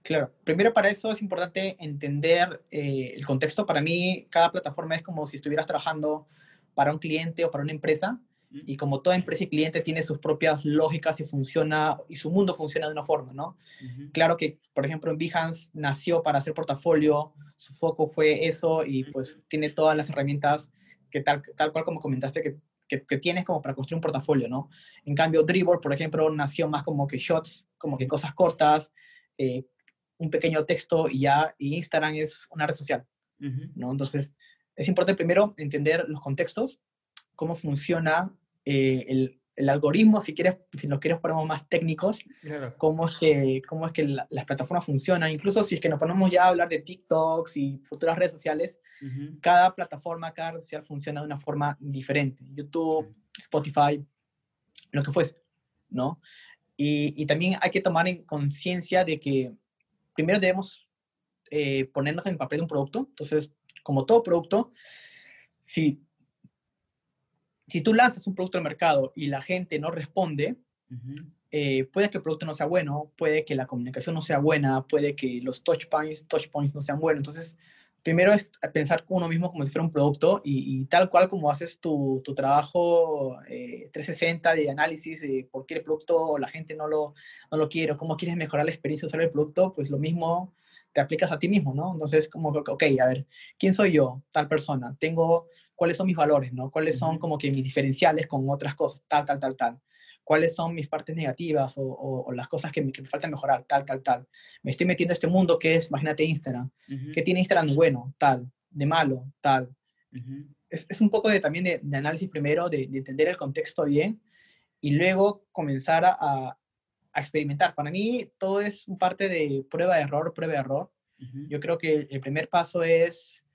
Claro, primero para eso es importante entender eh, el contexto. Para mí, cada plataforma es como si estuvieras trabajando para un cliente o para una empresa. Y como toda empresa y cliente tiene sus propias lógicas y funciona, y su mundo funciona de una forma, ¿no? Ujú, Claro que, por ejemplo, en Behance nació para hacer portafolio, su foco fue eso y pues tiene todas las herramientas que tal, tal cual como comentaste que, que, que tienes como para construir un portafolio, ¿no? En cambio, Dribble, por ejemplo, nació más como que shots, como que cosas cortas, eh, un pequeño texto y ya, y Instagram es una red social, ujú, ¿no? Entonces, es importante primero entender los contextos, cómo funciona eh, el, el algoritmo, si quieres, si nos quieres ponemos más técnicos, Claro. cómo es que, cómo es que la- las plataformas funcionan. Incluso si es que nos ponemos ya a hablar de TikToks y futuras redes sociales, cada plataforma, cada red social funciona de una forma diferente. YouTube, Spotify, lo que fuese, ¿no? Y, y también hay que tomar en conciencia de que primero debemos eh, ponernos en el papel de un producto. Entonces, como todo producto, si, si tú lanzas un producto al mercado y la gente no responde, eh, puede que el producto no sea bueno, puede que la comunicación no sea buena, puede que los touch points, touch points no sean buenos. Entonces, primero es pensar uno mismo como si fuera un producto y, y tal cual como haces tu, tu trabajo eh, 360 de análisis de por qué el producto la gente no lo, no lo quiere o cómo quieres mejorar la experiencia de usar el producto, pues lo mismo te aplicas a ti mismo, ¿no? Entonces, como, ok, a ver, ¿quién soy yo? Tal persona. Tengo, ¿cuáles son mis valores, no? ¿Cuáles son como que mis diferenciales con otras cosas? Tal, tal, tal, tal cuáles son mis partes negativas o, o- o las cosas que me, que me falta mejorar, tal, tal, tal. Me estoy metiendo a este mundo que es, imagínate Instagram. ujú, ¿Qué tiene Instagram de bueno? Tal. De malo? Tal. ujú, Es, es un poco de, también de, de análisis primero, de, de entender el contexto bien y luego comenzar a, a- a experimentar. Para mí todo es un parte de prueba de error, prueba de error. ujú, Yo creo que el primer paso es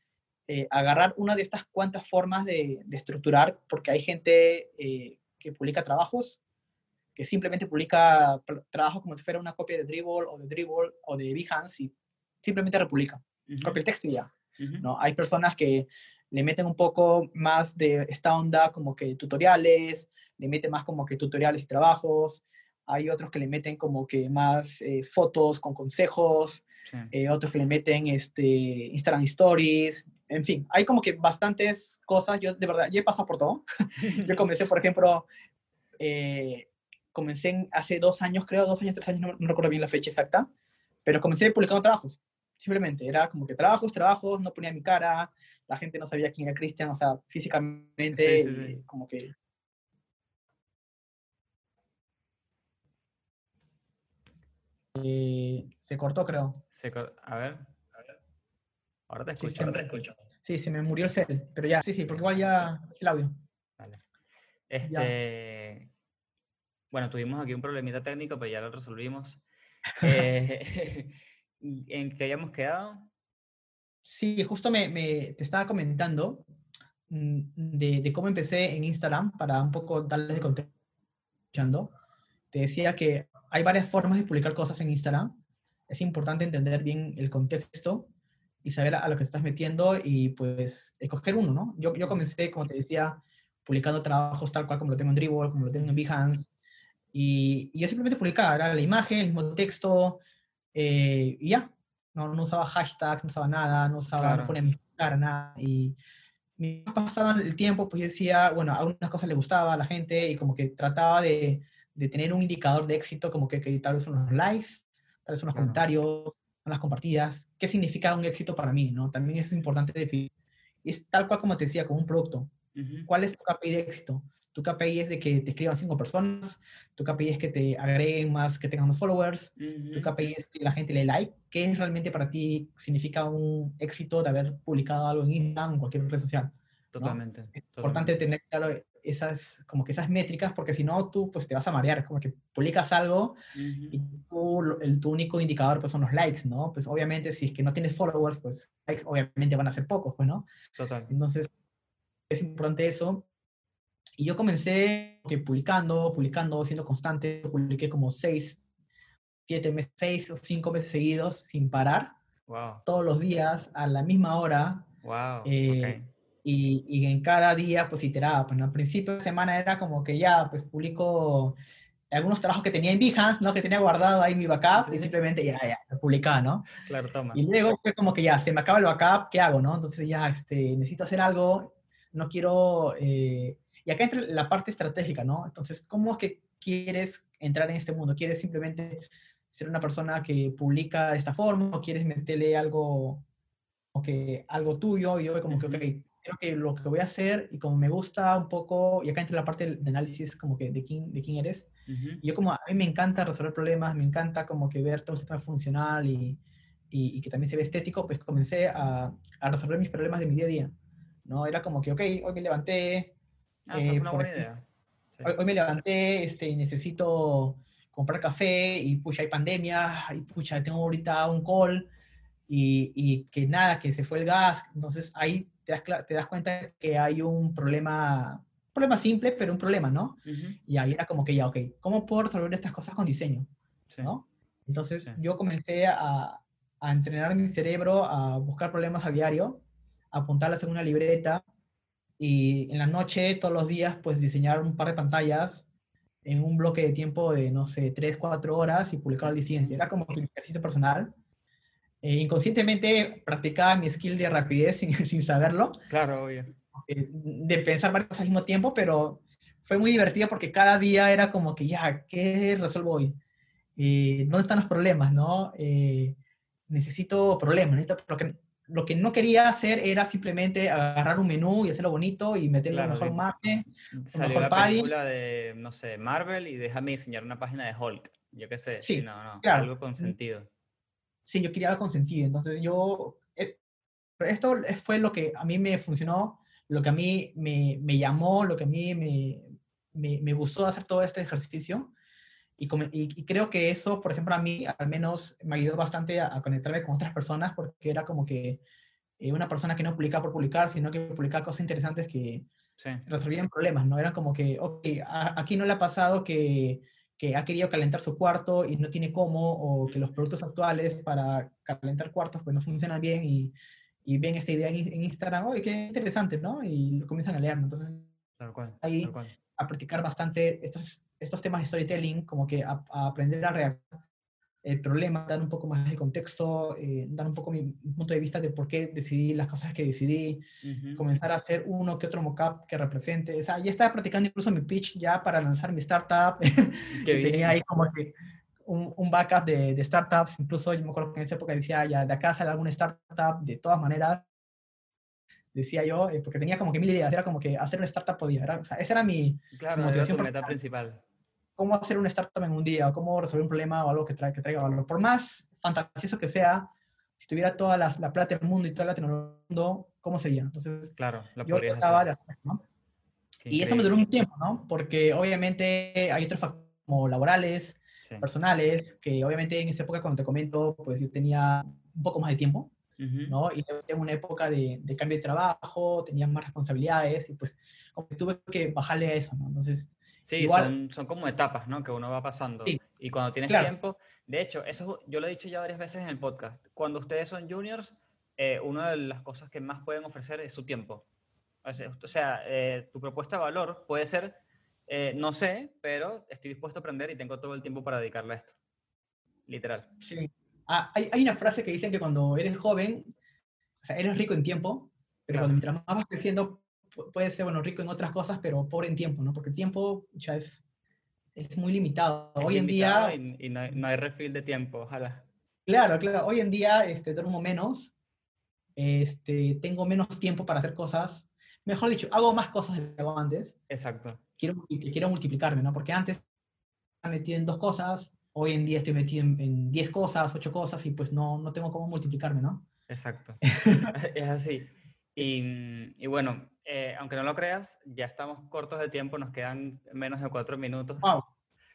eh, agarrar una de estas cuantas formas de, de estructurar, porque hay gente eh, que publica trabajos, que simplemente publica trabajos como si fuera una copia de Dribble o de Dribble o de Behance y simplemente republica. ujú, Copia el texto y ya. ujú, ¿no? Hay personas que le meten un poco más de esta onda como que tutoriales, le meten más como que tutoriales y trabajos. Hay otros que le meten como que más eh, fotos con consejos, sí, eh, otros que le meten este, Instagram Stories, en fin, hay como que bastantes cosas, yo de verdad, yo he pasado por todo. yo comencé, por ejemplo, eh, comencé en- hace dos años, creo, dos años, tres años, no, no recuerdo bien la fecha exacta, pero comencé publicando trabajos, simplemente, era como que trabajos, trabajos, no ponía mi cara, la gente no sabía quién era Cristian, o sea, físicamente, Sí, sí, sí. como que... Eh, se cortó, creo. Se cor- a ver, ahora te Sí, escucho. se me- Sí, se me murió el cel, pero ya, sí, sí, porque igual ya el audio. Vale. Este, bueno, tuvimos aquí un problemita técnico, pero ya lo resolvimos. Eh, ¿En qué hayamos quedado? Sí, justo me, me- te estaba comentando mm, de, de cómo empecé en Instagram, para un poco darles de contexto, te decía que hay varias formas de publicar cosas en Instagram. Es importante entender bien el contexto y saber a lo que estás metiendo y pues escoger uno, ¿no? Yo, yo comencé, como te decía, publicando trabajos tal cual como lo tengo en Dribble, como lo tengo en Behance, y, y yo simplemente publicaba, era la imagen, el mismo texto, eh, y ya. No, no usaba hashtag, no usaba nada, no usaba, Claro. no ponía mi cara, nada. Y pasaban el tiempo, pues yo decía, bueno, algunas cosas le gustaba a la gente y como que trataba de, de tener un indicador de éxito, como que, que tal vez son los likes, tal vez Claro. comentarios, son las compartidas. ¿Qué significa un éxito para mí? ¿no? También es importante definir. Y es tal cual como te decía, como un producto. ¿Cuál es tu KPI de éxito? Tu KPI es de que te escriban cinco personas, tu KPI es que te agreguen más, que tengan más followers, tu. KPI es que la gente le like. ¿Qué es realmente para ti significa un éxito de haber publicado algo en Instagram o en cualquier red social? Totalmente. Es importante totalmente. tener claro esas, como que esas métricas, porque si no, tú pues te vas a marear. Es como que publicas algo y Ujú. tú, lo- el, tu único indicador pues son los likes, ¿no? Pues obviamente si es que no tienes followers, pues likes obviamente van a ser pocos, pues, ¿no? Total. Entonces, es importante eso. Y yo comencé que publicando, publicando, siendo constante. Publiqué como seis, siete meses, seis o cinco meses seguidos sin parar, Wow. todos los días, a la misma hora. Wow. eh, ok. Y, y en cada día, pues iteraba. Pues, ¿no? Al principio de semana era como que ya, pues publico algunos trabajos que tenía en Behance, ¿no? Que tenía guardado ahí mi backup Sí. y simplemente ya, ya, lo publicaba, ¿no? Claro, toma. Y luego fue como que ya, se me acaba el backup, ¿qué hago, no? Entonces ya, este, necesito hacer algo, no quiero... eh, y acá entra la parte estratégica, ¿no? Entonces, ¿cómo es que quieres entrar en este mundo? ¿Quieres simplemente ser una persona que publica de esta forma o quieres meterle algo, o que, algo tuyo? Y yo como que, ok, creo que lo que voy a hacer y como me gusta un poco, y acá entra la parte de análisis como que de quién, de quién eres, Ujú. y yo como a mí me encanta resolver problemas, me encanta como que ver todo el sistema funcional y, y, y que también se ve estético, pues comencé a, a resolver mis problemas de mi día a día. ¿no? Era como que, ok, hoy me levanté, Ah, eh, una buena ejemplo, idea. Sí. hoy, hoy me levanté este, y necesito comprar café y pucha, hay pandemia, y pucha, tengo ahorita un call y, y que nada, que se fue el gas. Entonces ahí te das, te das cuenta que hay un problema, un problema simple, pero un problema, ¿no? Ujú. Y ahí era como que ya, ok, ¿cómo puedo resolver estas cosas con diseño? Sí. ¿no? Entonces Sí. yo comencé a, a entrenar mi cerebro a buscar problemas a diario, a apuntarlas en una libreta y en la noche, todos los días, pues diseñar un par de pantallas en un bloque de tiempo de, no sé, 3, 4 horas y publicar al día siguiente. Era como que mi ejercicio personal. Eh, inconscientemente practicaba mi skill de rapidez sin, sin saberlo Claro, obvio. eh, de pensar varias cosas al mismo tiempo, pero fue muy divertido porque cada día era como que ya, ¿qué resuelvo hoy? Eh, ¿Dónde están los problemas? ¿no? Eh, necesito problemas, necesito, lo, que, lo que no quería hacer era simplemente agarrar un menú y hacerlo bonito y meterle Claro, un mejor mate. Mejor la padding. película de, no sé, Marvel y déjame diseñar una página de Hulk. Yo qué sé. Sí, no, no. claro. Algo con sentido. Sí, yo quería algo con sentido. Entonces yo, eh, esto fue lo que a mí me funcionó, lo que a mí me, me llamó, lo que a mí me, me, me gustó hacer todo este ejercicio. Y, come- y- y creo que eso, por ejemplo, a mí al menos me ayudó bastante a, a conectarme con otras personas porque era como que eh, una persona que no publicaba por publicar, sino que publicaba cosas interesantes que Sí. resolvían problemas, ¿no? Eran como que, ok, a- aquí no le ha pasado que, que ha querido calentar su cuarto y no tiene cómo, o que los productos actuales para calentar cuartos pues no funcionan bien y, y ven esta idea en, en Instagram, oye, qué interesante, ¿no? Y lo comienzan a leer, ¿no? Entonces Tal cual. Ahí- Tal cual. a practicar bastante estos, estos temas de storytelling, como que a, a aprender a redactar el problema, dar un poco más de contexto, eh, dar un poco mi punto de vista de por qué decidí las cosas que decidí, Ujú. comenzar a hacer uno que otro mockup que represente. O sea, ya estaba practicando incluso mi pitch ya para lanzar mi startup. Qué y tenía bien. ahí como que un, un backup de, de startups. Incluso yo me acuerdo que en esa época decía, ya de acá sale alguna startup, de todas maneras. Decía yo, eh, porque tenía como que mil ideas, era como que hacer una startup podía. Era, o sea, esa era mi, Claro, era tu motivación meta principal. Cómo hacer una startup en un día, o cómo resolver un problema o algo que, que traiga valor. Por más fantasioso que sea, si tuviera toda la, la plata del mundo y toda la tecnología ¿cómo sería? Entonces, Claro, lo yo trataba de hacer. hacer, ¿no? Y eso me duró un tiempo, ¿no? Porque obviamente hay otros factores como laborales, Sí. personales, que obviamente en esa época, cuando te comento, pues yo tenía un poco más de tiempo. Ujú. ¿no? Y en una época de, de cambio de trabajo, tenías más responsabilidades y pues como que tuve que bajarle a eso, ¿no? Entonces, Sí, Igual- son, son como etapas, ¿no? Que uno va pasando. Sí, Y cuando tienes claro. tiempo, de hecho, eso yo lo he dicho ya varias veces en el podcast. Cuando ustedes son juniors, eh, una de las cosas que más pueden ofrecer es su tiempo. O sea, eh, tu propuesta de valor puede ser, eh, no sé, pero estoy dispuesto a aprender y tengo todo el tiempo para dedicarle a esto. Literal. sí. Ah, hay, hay una frase que dicen que cuando eres joven, o sea, eres rico en tiempo, pero Claro. cuando mientras más vas creciendo, pu- puedes ser, bueno, rico en otras cosas, pero pobre en tiempo, ¿no? Porque el tiempo ya es, es muy limitado. Es Hoy en limitado día, Y, y no, hay, no hay refill de tiempo, ojalá. claro, claro, hoy en día este, duermo menos, este, tengo menos tiempo para hacer cosas. Mejor dicho, hago más cosas de lo que hago antes. Exacto. Quiero, quiero multiplicarme, ¿no? Porque antes estaba metido en dos cosas, hoy en día estoy metido en, en diez cosas, ocho cosas, y pues no, no tengo cómo multiplicarme, ¿no? Exacto. es así. Y, y bueno, eh, aunque no lo creas, ya estamos cortos de tiempo, nos quedan menos de cuatro minutos. Wow.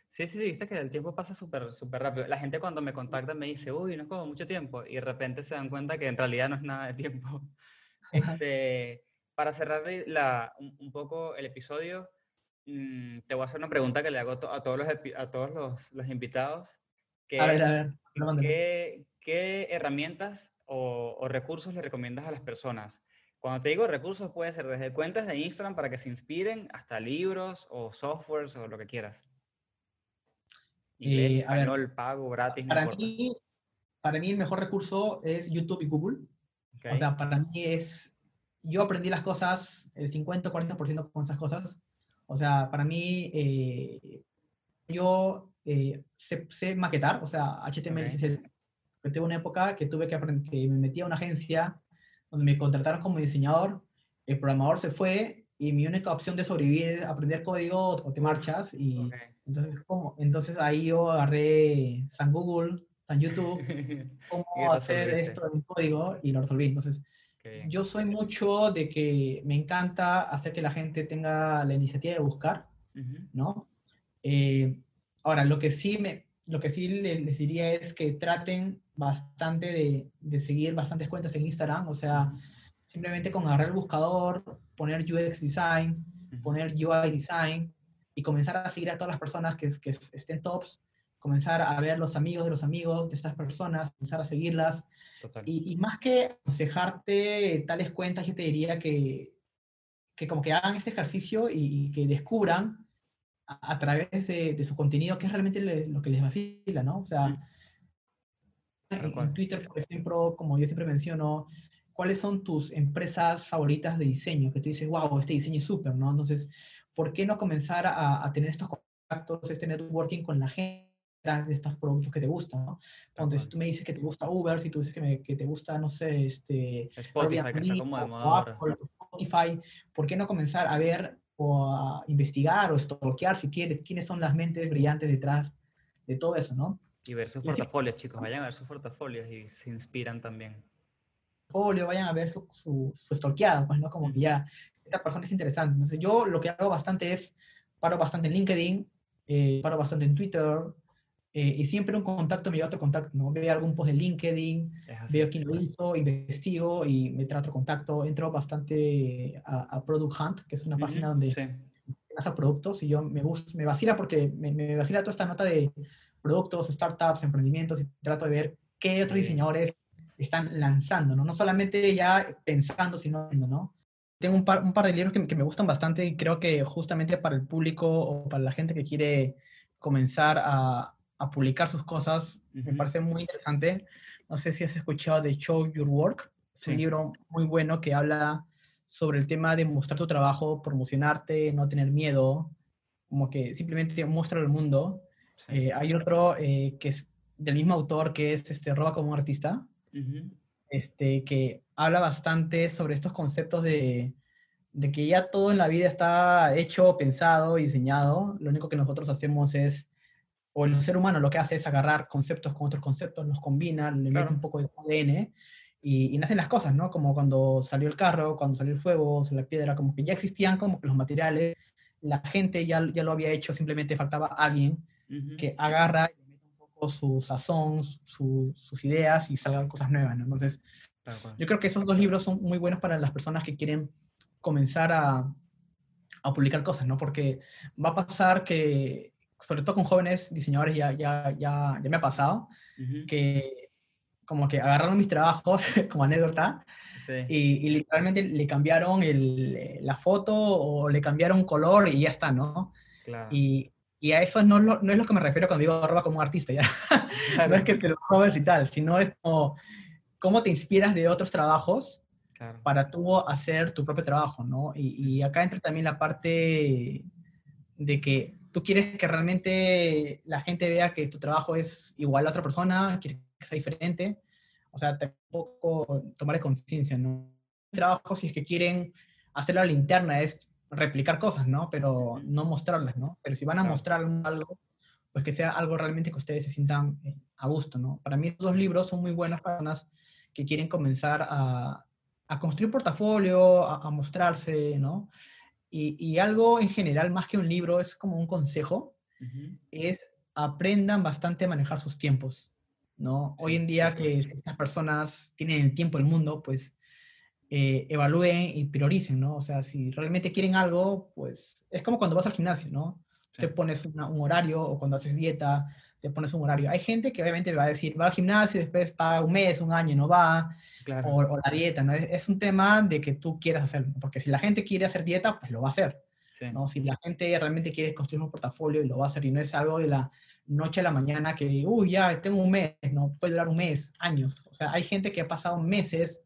Sí, sí, sí, viste que el tiempo pasa súper súper rápido. La gente cuando me contacta me dice, uy, no es como mucho tiempo, y de repente se dan cuenta que en realidad no es nada de tiempo. Este, para cerrar la, un, un poco el episodio, mm, te voy a hacer una pregunta que le hago to- a todos los, a todos los, los invitados, que A ver, a ver. ¿qué, qué herramientas o, o recursos le recomiendas a las personas? Cuando te digo recursos, puede ser desde cuentas de Instagram para que se inspiren, hasta libros o softwares o lo que quieras. Inglés, Eh, a ver, español, pago, gratis, no Para importa. mí, para mí el mejor recurso es YouTube y Google. O ¿ok? sea, para mí es, yo aprendí las cosas, el 50 o 40% con esas cosas. O sea, para mí, eh, yo eh, sé, sé maquetar, o sea, HTML, Ok. CSS. Pero tuve una época que tuve que aprender, que me metí a una agencia donde me contrataron como diseñador, el programador se fue y mi única opción de sobrevivir es aprender código o te marchas y Ok. entonces, ¿cómo? entonces ahí yo agarré San Google, San YouTube, cómo hacer esto en código y lo resolví. Entonces, yo soy mucho de que me encanta hacer que la gente tenga la iniciativa de buscar. ¿no? Eh, ahora, lo que sí, me, lo que sí le- les diría es que traten bastante de, de seguir bastantes cuentas en Instagram, o sea, simplemente con agarrar el buscador, poner UX Design, poner UI Design y comenzar a seguir a todas las personas que, que estén tops, comenzar a ver los amigos de los amigos de estas personas, comenzar a seguirlas. Total. Y, y más que aconsejarte tales cuentas, yo te diría que, que como que hagan este ejercicio y, y que descubran a, a través de, de su contenido qué es realmente le- lo que les vacila, ¿no? O sea, Mm. En, en Twitter, por ejemplo, como yo siempre menciono, ¿cuáles son tus empresas favoritas de diseño? Que tú dices, wow, este diseño es súper, ¿no? Entonces, ¿por qué no comenzar a, a tener estos contactos, este networking con la gente de estos productos que te gustan, ¿no? Entonces, tú me dices que te gusta Uber, si tú dices que, me- que te gusta, no sé, este, Spotify, que está Airbnb como de moda. Apple, Spotify, ¿por qué no comenzar a ver o a investigar o stalkear, si quieres, quiénes son las mentes brillantes detrás de todo eso, ¿no? Y ver sus Y así- portafolios, chicos. Vayan a ver sus portafolios y se inspiran también. portfolio, vayan a ver su, su, su stalkeado, pues, ¿no? Como que ya, esta persona es interesante. Entonces, yo lo que hago bastante es, paro bastante en LinkedIn, eh, paro bastante en Twitter, eh, y siempre un contacto me lleva a otro contacto, ¿no? Veo algún post de LinkedIn, veo quién lo hizo, investigo y me trae otro contacto. Entro bastante a, a Product Hunt, que es una página donde Sí. lanza productos y yo me, gusta, me vacila porque me, me vacila toda esta nota de productos, startups, emprendimientos y trato de ver qué otros diseñadores están lanzando, ¿no? No solamente ya pensando, sino ¿no? Tengo un par, un par de libros que, que me gustan bastante y creo que justamente para el público o para la gente que quiere comenzar a, a publicar sus cosas, me parece muy interesante. No sé si has escuchado de Show Your Work. Es un libro muy bueno que habla sobre el tema de mostrar tu trabajo, promocionarte, no tener miedo, como que simplemente muestra al mundo. sí. Eh, hay otro eh, que es del mismo autor que es este, Roba como un artista, este, que habla bastante sobre estos conceptos de, de que ya todo en la vida está hecho, pensado y diseñado. Lo único que nosotros hacemos es, o el ser humano lo que hace es agarrar conceptos con otros conceptos, los combina, le mete Claro. un poco de ADN y, y nacen las cosas, ¿no? Como cuando salió el carro, cuando salió el fuego, la piedra, como que ya existían como que los materiales, la gente ya, ya lo había hecho, simplemente faltaba alguien Ujú. que agarra y mete un poco su sazón, su- sus ideas y salgan cosas nuevas, ¿no? Entonces, Claro. Yo creo que esos dos libros son muy buenos para las personas que quieren comenzar a, a publicar cosas, ¿no? Porque va a pasar que, sobre todo con jóvenes diseñadores, ya, ya, ya, ya me ha pasado, Ujú, que como que agarraron mis trabajos como anécdota Sí, y, y literalmente le cambiaron el, la foto o le cambiaron color y ya está, ¿no? claro. Y, y a eso no, no es lo que me refiero cuando digo arroba como un artista, ¿ya? Claro, no es que te lo robes y tal, sino es como cómo te inspiras de otros trabajos claro. para tú hacer tu propio trabajo, ¿no? Y, y acá entra también la parte de que tú quieres que realmente la gente vea que tu trabajo es igual a otra persona, quieres que sea diferente, o sea, tampoco tomar conciencia, ¿no? El trabajo, si es que quieren hacerlo a la interna, es replicar cosas, ¿no? Pero no mostrarlas, ¿no? Pero si van a Claro. mostrar algo, pues que sea algo realmente que ustedes se sientan eh, a gusto, ¿no? Para mí estos dos libros son muy buenas para personas que quieren comenzar a, a construir portafolio, a, a mostrarse, ¿no? Y, y algo en general, más que un libro, es como un consejo, es aprendan bastante a manejar sus tiempos, ¿no? Hoy en día que estas personas tienen el tiempo del mundo, pues eh, evalúen y prioricen, ¿no? O sea, si realmente quieren algo, pues es como cuando vas al gimnasio, ¿no? Sí. Te pones una- un horario o cuando haces dieta, te pones un horario. Hay gente que obviamente va a decir, va al gimnasio y después paga un mes, un año y no va, Claro. o, o la dieta, ¿no? Es, es un tema de que tú quieras hacerlo, porque si la gente quiere hacer dieta, pues lo va a hacer, Sí. ¿no? Si la gente realmente quiere construir un portafolio y lo va a hacer y no es algo de la noche a la mañana que, uy, ya tengo un mes, no puede durar un mes, años. O sea, hay gente que ha pasado meses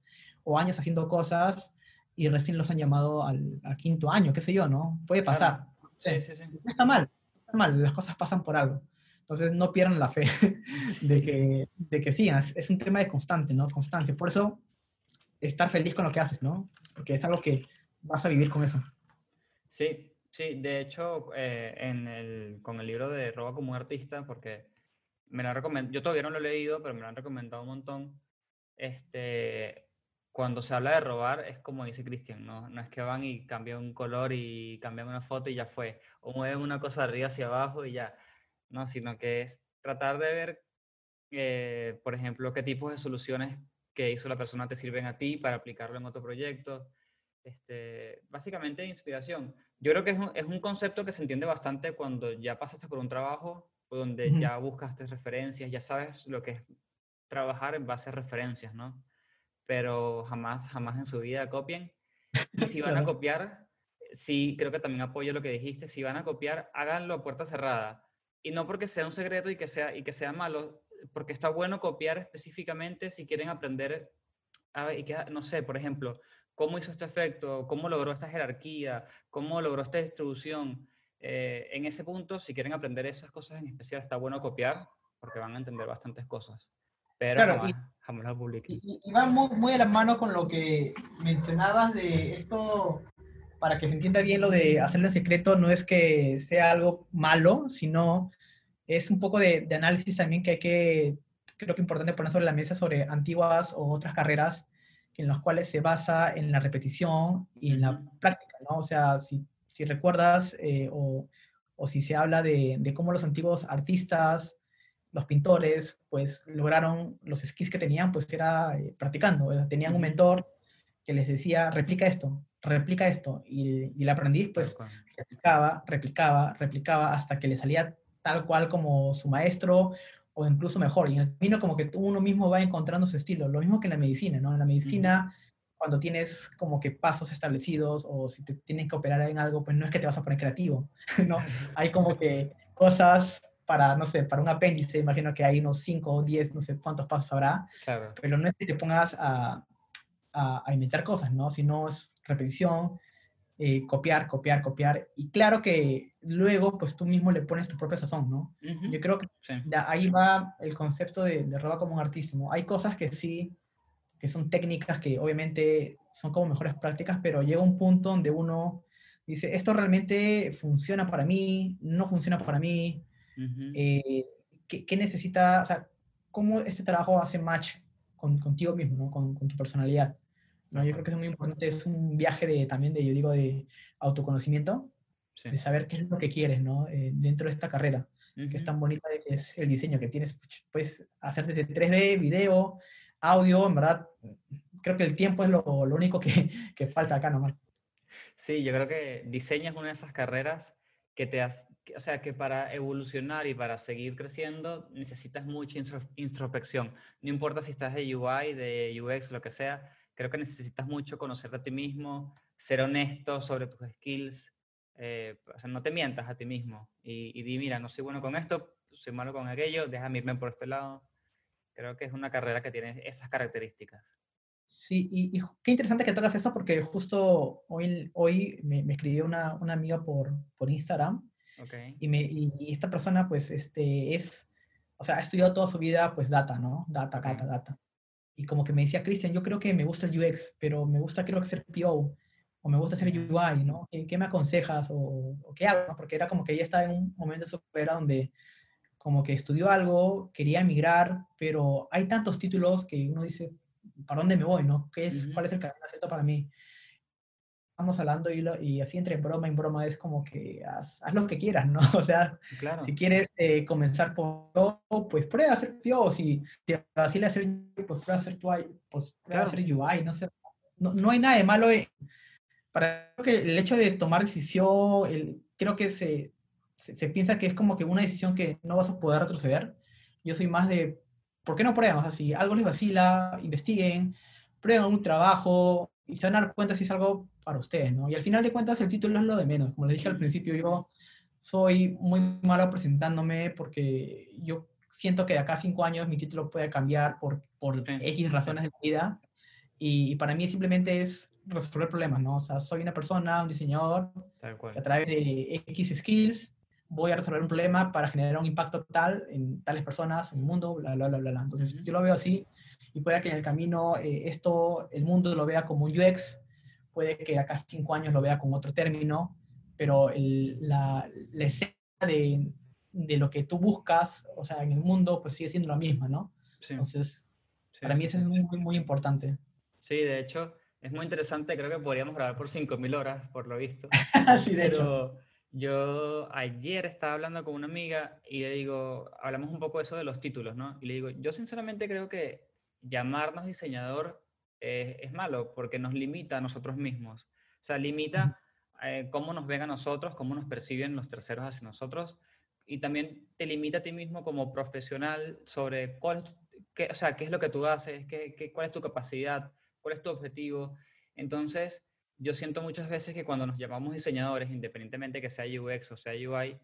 o años haciendo cosas y recién los han llamado al, al quinto año, qué sé yo, ¿no? Puede pasar. Sí. sí, sí. No está mal, no está mal, las cosas pasan por algo. Entonces no pierdan la fe de que, de que sí, es, es un tema de constante, ¿no? Constancia. Por eso, estar feliz con lo que haces, ¿no? Porque es algo que vas a vivir con eso. Sí, sí, de hecho, eh, en el, con el libro de Roba como artista, porque me lo han recomendado, yo todavía no lo he leído, pero me lo han recomendado un montón. Este, cuando se habla de robar, es como dice Cristian, ¿no? No es que van y cambian un color y cambian una foto y ya fue, o mueven una cosa de arriba hacia abajo y ya, no, sino que es tratar de ver, eh, por ejemplo, qué tipos de soluciones que hizo la persona te sirven a ti para aplicarlo en otro proyecto. Este, básicamente inspiración. Yo creo que es un, es un concepto que se entiende bastante cuando ya pasaste por un trabajo donde Ujú. ya buscaste referencias, ya sabes lo que es trabajar en base a referencias, ¿no? Pero jamás, jamás en su vida copien. Y si van a copiar, sí, creo que también apoyo lo que dijiste, si van a copiar, háganlo a puerta cerrada. Y no porque sea un secreto y que sea, y que sea malo, porque está bueno copiar específicamente si quieren aprender, a ver, y que, no sé, por ejemplo, cómo hizo este efecto, cómo logró esta jerarquía, cómo logró esta distribución. Eh, en ese punto, si quieren aprender esas cosas en especial, está bueno copiar, porque van a entender bastantes cosas. Pero Claro, y- Y, y- va muy, muy de la mano con lo que mencionabas de esto, para que se entienda bien lo de hacerlo en secreto, no es que sea algo malo, sino es un poco de, de análisis también que hay que, creo que importante poner sobre la mesa sobre antiguas o otras carreras en las cuales se basa en la repetición y en la práctica, ¿no? O sea, si, si recuerdas eh, o, o si se habla de, de cómo los antiguos artistas, los pintores, pues lograron los skills que tenían, pues era eh, practicando. Tenían un mentor que les decía, replica esto, replica esto. Y, y el aprendiz, pues replicaba, replicaba, replicaba hasta que le salía tal cual como su maestro o incluso mejor. Y en el camino como que uno mismo va encontrando su estilo. Lo mismo que en la medicina, ¿no? En la medicina, cuando tienes como que pasos establecidos o si te tienen que operar en algo, pues no es que te vas a poner creativo, ¿no? Hay como que cosas para, no sé, para un apéndice, imagino que hay unos 5 o 10, no sé cuántos pasos habrá, Claro. pero no es que te pongas a, a, a inventar cosas, ¿no? Sino es repetición, eh, copiar, copiar, copiar. Y claro que luego, pues tú mismo le pones tu propia sazón, ¿no? Ujú. Yo creo que Sí. de ahí va el concepto de, de roba como un artista, ¿no? Hay cosas que sí, que son técnicas que obviamente son como mejores prácticas, pero llega un punto donde uno dice, esto realmente funciona para mí, no funciona para mí, Ujú. eh, ¿qué, qué necesita, o sea, cómo este trabajo hace match con, contigo mismo, ¿no? con, con tu personalidad. ¿no? Yo creo que es muy importante, es un viaje de, también de, yo digo, de autoconocimiento, Sí. de saber qué es lo que quieres, ¿no? Eh, dentro de esta carrera, que es tan bonita, que es el diseño que tienes, puedes hacer desde 3D, video, audio, en verdad, creo que el tiempo es lo, lo único que, que falta acá nomás. Sí, yo creo que diseño es una de esas carreras que te has, o sea, que para evolucionar y para seguir creciendo necesitas mucha introspección. No importa si estás de UI, de UX, lo que sea, creo que necesitas mucho conocerte a ti mismo, ser honesto sobre tus skills, eh, o sea, no te mientas a ti mismo y, y di, mira, no soy bueno con esto, soy malo con aquello, déjame irme por este lado. Creo que es una carrera que tiene esas características. Sí, y, qué interesante que tocas eso porque justo hoy, hoy me, me escribió una, una, amiga por, por Instagram okay. y, me, y, esta persona pues este, es, o sea, ha estudiado toda su vida pues data, ¿no? Data, data, data. Y como que me decía, Cristian, yo creo que me gusta el UX, pero me gusta creo que ser PO o me gusta hacer UI, ¿no? ¿Qué, qué me aconsejas o, o, qué hago? Porque era como que ella estaba en un momento de su carrera donde como que estudió algo, quería emigrar, pero hay tantos títulos que uno dice, ¿para dónde me voy, no? ¿Qué es, ¿Cuál es el camino para mí? Estamos hablando y, lo, y, así entre broma y broma es como que haz, haz lo que quieras, ¿no? O sea, claro. si quieres eh, comenzar por pues prueba a hacer PO, si te le hacer pues prueba a hacer UI, pues prueba a hacer UI, no sé. No, no hay nada de malo en, para que el hecho de tomar decisión, el, creo que se, se, se, piensa que es como que una decisión que no vas a poder retroceder. Yo soy más de, ¿por qué no prueban? O sea, si algo les vacila, investiguen, prueben un trabajo y se van a dar cuenta si es algo para ustedes, ¿no? Y al final de cuentas el título es lo de menos. Como les dije al principio, yo soy muy malo presentándome porque yo siento que de acá a cinco años mi título puede cambiar por, por X razones de mi vida. Y, para mí simplemente es resolver problemas, ¿no? O sea, soy una persona, un diseñador, que a través de X skills voy a resolver un problema para generar un impacto tal en tales personas, en el mundo, bla, bla, bla, bla. Entonces, yo lo veo así y puede que en el camino eh, esto, el mundo lo vea como UX, puede que acá cinco años lo vea con otro término, pero el, la, la escena de, de, lo que tú buscas, o sea, en el mundo, pues sigue siendo la misma, ¿no? Sí. Entonces, sí, para sí, mí eso es muy, muy, muy importante. Sí, de hecho, es muy interesante, creo que podríamos grabar por 5.000 horas, por lo visto. sí, de hecho Yo ayer estaba hablando con una amiga y le digo, hablamos un poco de eso de los títulos, ¿no? Y le digo, yo sinceramente creo que llamarnos diseñador eh, es malo porque nos limita a nosotros mismos. O sea, limita eh, cómo nos ven a nosotros, cómo nos perciben los terceros hacia nosotros y también te limita a ti mismo como profesional sobre cuál es, qué, o sea, qué es lo que tú haces, qué, qué, cuál es tu capacidad, cuál es tu objetivo. Entonces, yo siento muchas veces que cuando nos llamamos diseñadores, independientemente que sea UX o sea UI,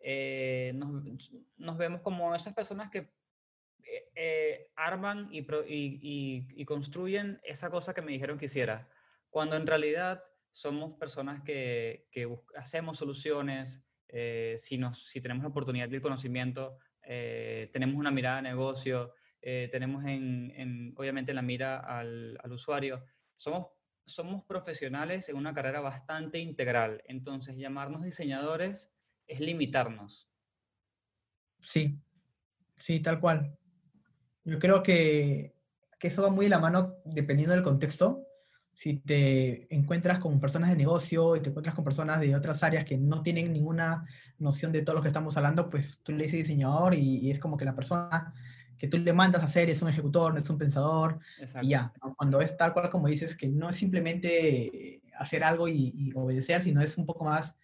eh, nos, nos, vemos como esas personas que eh, eh, arman y, pro, y, y, y, construyen esa cosa que me dijeron que hiciera, cuando en realidad somos personas que, que hacemos soluciones, eh, si, nos, si tenemos la oportunidad del conocimiento, tenemos una mirada de negocio, tenemos en, en, obviamente la mira al, al usuario, somos somos profesionales en una carrera bastante integral, entonces llamarnos diseñadores es limitarnos. Sí, sí, tal cual. Yo creo que, que eso va muy de la mano dependiendo del contexto. Si te encuentras con personas de negocio y te encuentras con personas de otras áreas que no tienen ninguna noción de todo lo que estamos hablando, pues tú le dices diseñador y, y es como que la persona que tú le mandas a hacer es un ejecutor, no es un pensador, Exacto. y ya. Cuando es tal cual como dices, que no es simplemente hacer algo y, y obedecer, sino es un poco más,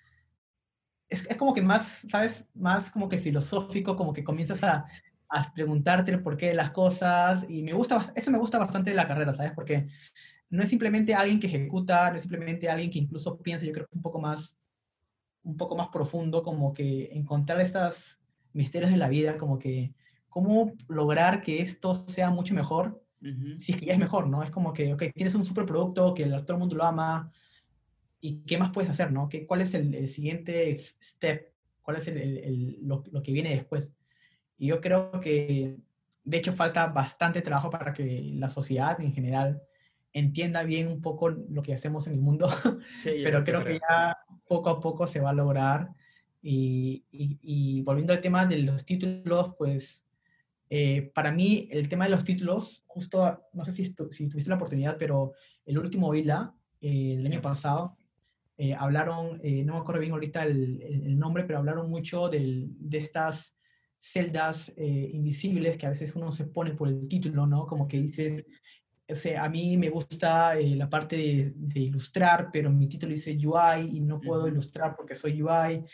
es, es, como que más, ¿sabes? Más como que filosófico, como que comienzas a, a preguntarte el porqué de las cosas, y me gusta, eso me gusta bastante de la carrera, ¿sabes? Porque no es simplemente alguien que ejecuta, no es simplemente alguien que incluso piensa, yo creo que un poco más, un poco más profundo, como que encontrar estos misterios de la vida, como que cómo lograr que esto sea mucho mejor, uh -huh. si es que ya es mejor, ¿no? Es como que, ok, tienes un superproducto que todo el mundo lo ama, ¿y qué más puedes hacer, no? ¿Qué, ¿Cuál es el, el, siguiente step? ¿Cuál es el, el, lo, lo, que viene después? Y yo creo que, de hecho, falta bastante trabajo para que la sociedad en general entienda bien un poco lo que hacemos en el mundo, sí, pero creo, creo que ya poco a poco se va a lograr. Y, y, y volviendo al tema de los títulos, pues eh, para mí, el tema de los títulos, justo, no sé si, si tuviste la oportunidad, pero el último ILA, eh, el sí. año pasado, eh, hablaron, eh, no me acuerdo bien ahorita el, el, nombre, pero hablaron mucho del, de estas celdas eh, invisibles que a veces uno se pone por el título, ¿no? Como que dices, o sea, a mí me gusta eh, la parte de, de ilustrar, pero mi título dice UI y no puedo ilustrar porque soy UI,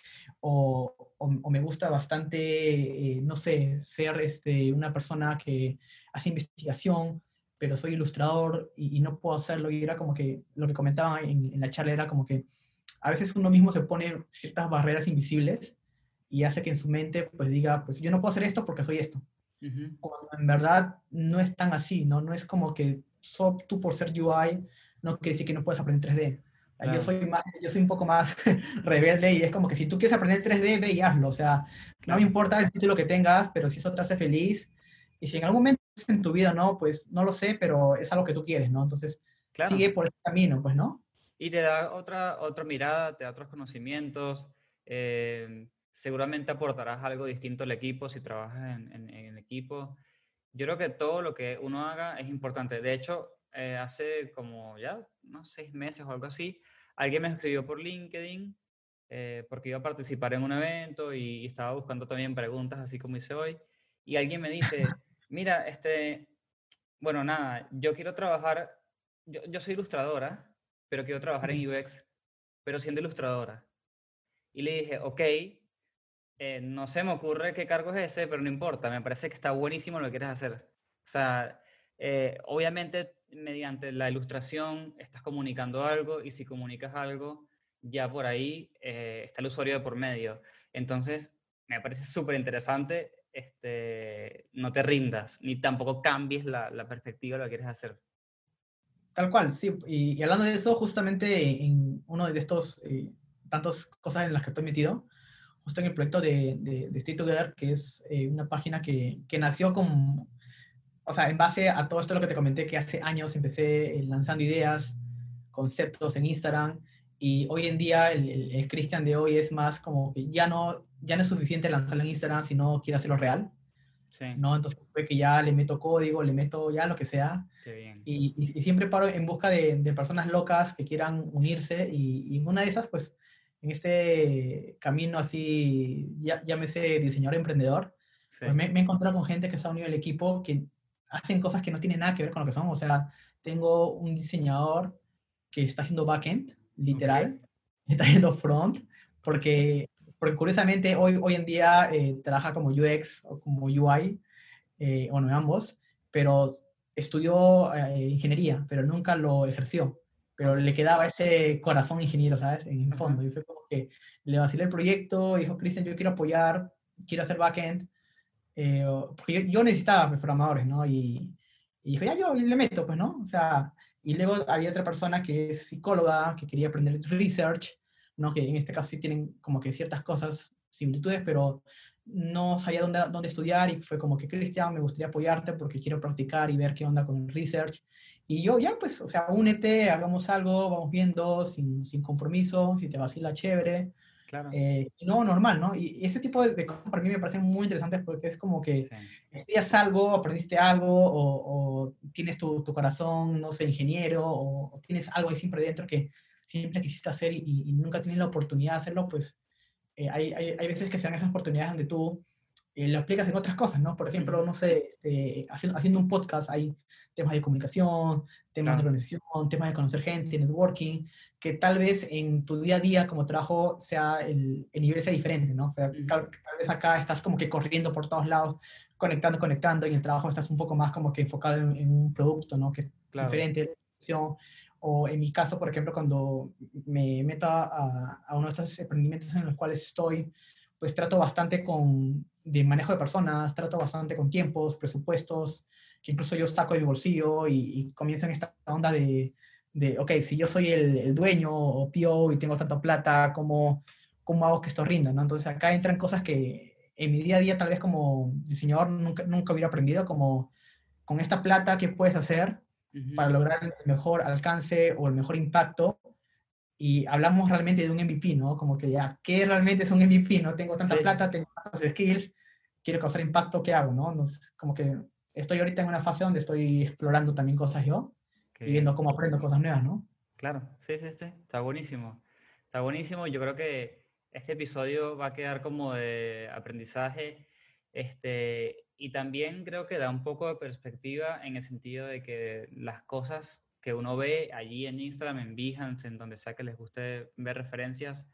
o, o- o me gusta bastante, eh, no sé, ser este, una persona que hace investigación, pero soy ilustrador y, y no puedo hacerlo. Y era como que lo que comentaba en, en la charla era como que a veces uno mismo se pone ciertas barreras invisibles y hace que en su mente pues diga, pues yo no puedo hacer esto porque soy esto Ujú. cuando en verdad no es tan así, ¿no? No es como que so- tú por ser UI no quiere decir que no puedes aprender 3D. O sea, Claro. Yo, soy más, yo soy un poco más rebelde y es como que si tú quieres aprender 3D, ve y hazlo. O sea, no Claro. me importa el título que tengas, pero si eso te hace feliz y si en algún momento en tu vida no, pues no lo sé, pero es algo que tú quieres, ¿no? Entonces, Claro. sigue por ese camino, pues, ¿no? Y te da otra, otra mirada, te da otros conocimientos. eh, seguramente aportarás algo distinto al equipo si trabajas en, en- en equipo. Yo creo que todo lo que uno haga es importante. De hecho, eh, hace como ya unos seis meses o algo así, alguien me escribió por LinkedIn eh, porque iba a participar en un evento y, y estaba buscando también preguntas, así como hice hoy. Y alguien me dice, mira, este, bueno, nada, yo quiero trabajar, yo, yo soy ilustradora, pero quiero trabajar en UX, pero siendo ilustradora. Y le dije, ok, eh, no se me ocurre qué cargo es ese, pero no importa, me parece que está buenísimo lo que quieres hacer. O sea, eh, obviamente mediante la ilustración estás comunicando algo y si comunicas algo, ya por ahí eh, está el usuario de por medio. Entonces, me parece súper interesante, este, no te rindas, ni tampoco cambies la, perspectiva de lo que quieres hacer. Tal cual, sí. Y, y hablando de eso, justamente en uno de estos eh, tantas cosas en las que estoy metido, justo en el proyecto de, de, de Stay Together, que es eh, una página que, que nació con, o sea, en base a todo esto lo que te comenté, que hace años empecé eh, lanzando ideas, conceptos en Instagram, y hoy en día el, el, el Christian de hoy es más como que ya no, ya no es suficiente lanzarlo en Instagram, sino quiere hacerlo real, Sí, ¿no? Entonces fue que ya le meto código, le meto ya lo que sea, qué bien. y, y- y siempre paro en busca de, de personas locas que quieran unirse y, y una de esas, pues, en este camino así, ya, llámese diseñador emprendedor, Sí, pues me, me he encontrado con gente que se ha unido al equipo que hacen cosas que no tienen nada que ver con lo que son. O sea, tengo un diseñador que está haciendo backend, literal, está haciendo front, porque, porque curiosamente hoy, hoy en día eh, trabaja como UX o como UI, eh, bueno, ambos, pero estudió eh, ingeniería, pero nunca lo ejerció. Pero le quedaba ese corazón ingeniero, ¿sabes? En el fondo. Y fue como que le vacilé el proyecto, dijo, Cristian, yo quiero apoyar, quiero hacer backend, eh, porque yo, yo necesitaba pues, programadores, ¿no? Y, y dijo, ya yo le meto, pues, ¿no? O sea, y luego había otra persona que es psicóloga, que quería aprender research, ¿no? Que en este caso sí tienen como que ciertas cosas, similitudes, pero no sabía dónde, dónde estudiar y fue como que, Cristian, me gustaría apoyarte porque quiero practicar y ver qué onda con el research. Y yo, ya, pues, o sea, únete, hagamos algo, vamos viendo, sin, sin compromiso, si te vacila, chévere. claro. Eh, no, normal, ¿no? Y, y ese tipo de, de cosas para mí me parecen muy interesantes porque es como que Sí, estudias algo, aprendiste algo, o, o tienes tu, tu corazón, no sé, ingeniero, o, o tienes algo ahí siempre dentro que siempre quisiste hacer y, y nunca tienes la oportunidad de hacerlo, pues eh, hay, hay, hay veces que se dan esas oportunidades donde tú eh, lo aplicas en otras cosas, ¿no? Por ejemplo, no sé, este, haciendo, haciendo un podcast hay temas de comunicación, temas de Claro. organización, temas de conocer gente, networking, que tal vez en tu día a día como trabajo sea el, el nivel sea diferente, ¿no? O sea, tal, tal vez acá estás como que corriendo por todos lados, conectando, conectando, y en el trabajo estás un poco más como que enfocado en, en un producto, ¿no? Que es Claro. diferente de. O en mi caso, por ejemplo, cuando me meto a- a uno de estos emprendimientos en los cuales estoy, pues trato bastante con, de manejo de personas, trato bastante con tiempos, presupuestos, que incluso yo saco de mi bolsillo y, y comienzo en esta onda de, de, ok, si yo soy el, el dueño o PO y tengo tanta plata, ¿cómo, ¿cómo hago que esto rinda? ¿no? Entonces acá entran cosas que en mi día a día tal vez como diseñador nunca, nunca hubiera aprendido, como con esta plata, ¿qué puedes hacer para lograr el mejor alcance o el mejor impacto? Y hablamos realmente de un MVP, ¿no? Como que ya, ¿qué realmente es un MVP? No tengo tanta Sí. plata, tengo tantos skills, quiero causar impacto, ¿qué hago, no? Entonces, como que estoy ahorita en una fase donde estoy explorando también cosas yo Qué y viendo cómo aprendo cosas nuevas, ¿no? Claro, sí, sí, sí, está buenísimo. Está buenísimo. Yo creo que este episodio va a quedar como de aprendizaje. Este, y también creo que da un poco de perspectiva en el sentido de que las cosas que uno ve allí en Instagram, en Behance, en donde sea que les guste ver referencias,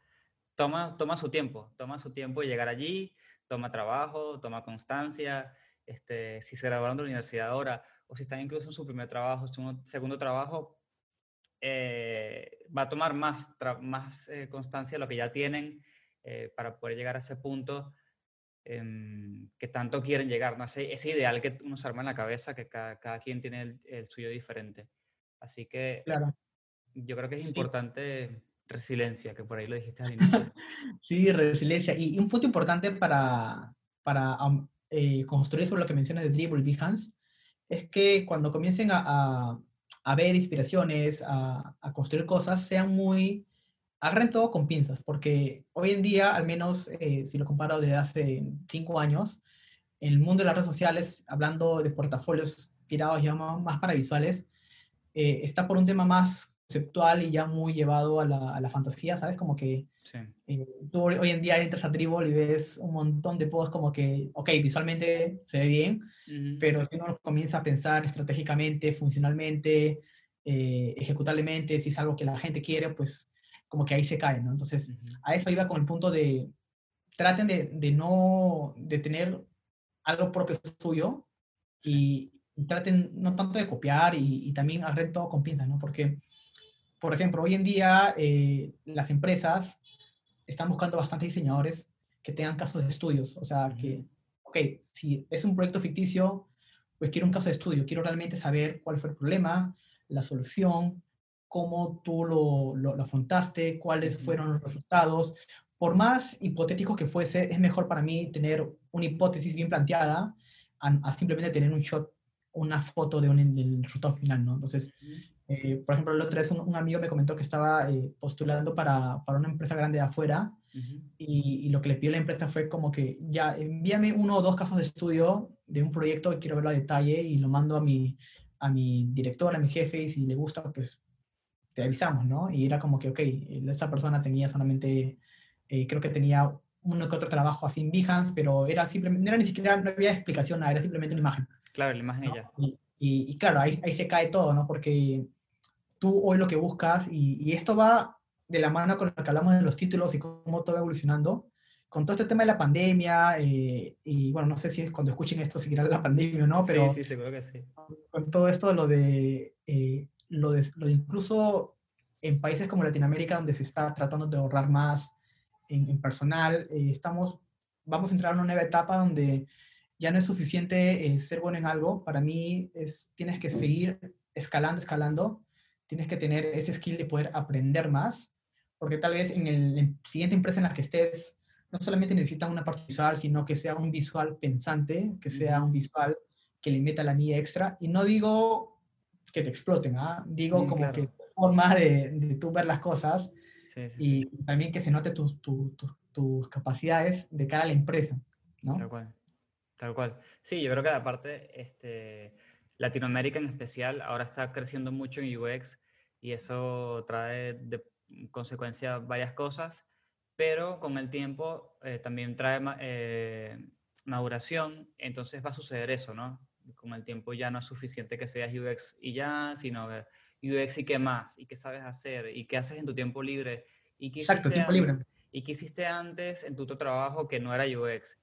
toma, toma su tiempo, toma su tiempo llegar allí, toma trabajo, toma constancia, este, si se graduaron de la universidad ahora o si están incluso en su primer trabajo, su segundo trabajo, eh, va a tomar más, más eh, constancia de lo que ya tienen eh, para poder llegar a ese punto em, que tanto quieren llegar, ¿no? Ese, ese, ideal que uno se arma en la cabeza, que cada, cada quien tiene el, el, suyo diferente. Así que claro. yo creo que es sí. importante resiliencia, que por ahí lo dijiste al inicio. sí, resiliencia. Y, y, un punto importante para, para um, eh, construir sobre lo que mencionas de Dribble Behance, es que cuando comiencen a, a, a ver inspiraciones, a, a, construir cosas, sean muy, agarren todo con pinzas, porque hoy en día, al menos eh, si lo comparo desde hace cinco años, en el mundo de las redes sociales, hablando de portafolios tirados ya más para visuales, eh, está por un tema más conceptual y ya muy llevado a la, a la fantasía, ¿sabes? Como que sí. eh, tú hoy en día entras a Dribble y ves un montón de posts como que, ok, visualmente se ve bien, Uh -huh. pero si uno comienza a pensar estratégicamente, funcionalmente, eh, ejecutablemente, si es algo que la gente quiere, pues como que ahí se cae, ¿no? Entonces, Uh -huh. a eso iba con el punto de, traten de, de no, de tener algo propio suyo y traten no tanto de copiar y, y también agarren todo con pinzas, ¿no? Porque, por ejemplo, hoy en día eh, las empresas están buscando bastantes diseñadores que tengan casos de estudios, o sea, que, ok, si es un proyecto ficticio, pues quiero un caso de estudio, quiero realmente saber cuál fue el problema, la solución, cómo tú lo, lo, lo afrontaste, cuáles fueron los resultados. Por más hipotético que fuese, es mejor para mí tener una hipótesis bien planteada a, a simplemente tener un shot, una foto de un, del resultado final, ¿no? Entonces, eh, por ejemplo, la otra vez un, un, amigo me comentó que estaba eh, postulando para, para, una empresa grande de afuera Uh -huh. y, y, lo que le pidió la empresa fue como que ya envíame uno o dos casos de estudio de un proyecto que quiero verlo a detalle y lo mando a mi, a mi director, a mi jefe y si le gusta, pues te avisamos, ¿no? Y era como que, ok, esa persona tenía solamente, eh, creo que tenía uno que otro trabajo así en Behance, pero era simplemente, no era ni siquiera, no había explicación, era simplemente una imagen. Claro, la imagen ¿no? ya. Y, y, y, claro, ahí, ahí se cae todo, ¿no? Porque tú hoy lo que buscas, y, y esto va de la mano con lo que hablamos de los títulos y cómo todo va evolucionando, con todo este tema de la pandemia, eh, y bueno, no sé si cuando escuchen esto seguirá la pandemia o no, pero... Sí, sí, seguro que sí. Con todo esto, lo de, eh, lo de, lo de incluso en países como Latinoamérica, donde se está tratando de ahorrar más en, en personal, eh, estamos, vamos a entrar en una nueva etapa donde ya no es suficiente eh, ser bueno en algo. Para mí, es, tienes que seguir escalando, escalando. Tienes que tener ese skill de poder aprender más porque tal vez en en siguiente empresa en la que estés, no solamente necesitan una parte visual, sino que sea un visual pensante, que sea un visual que le meta la mía extra. Y no digo que te exploten, ¿ah? digo sí, como claro. que forma de, de, tú ver las cosas sí, sí, y también que se note tus, tus, tus, tus, capacidades de cara a la empresa, ¿no? Tal cual, tal cual. Sí, yo creo que aparte, este, Latinoamérica en especial ahora está creciendo mucho en UX y eso trae de consecuencia varias cosas, pero con el tiempo eh, también trae eh, maduración, entonces va a suceder eso, ¿no? Con el tiempo ya no es suficiente que seas UX y ya, sino UX y qué más, y qué sabes hacer, y qué haces en tu tiempo libre. Y qué Exacto, tiempo libre. Y qué hiciste antes en tu otro trabajo que no era UX.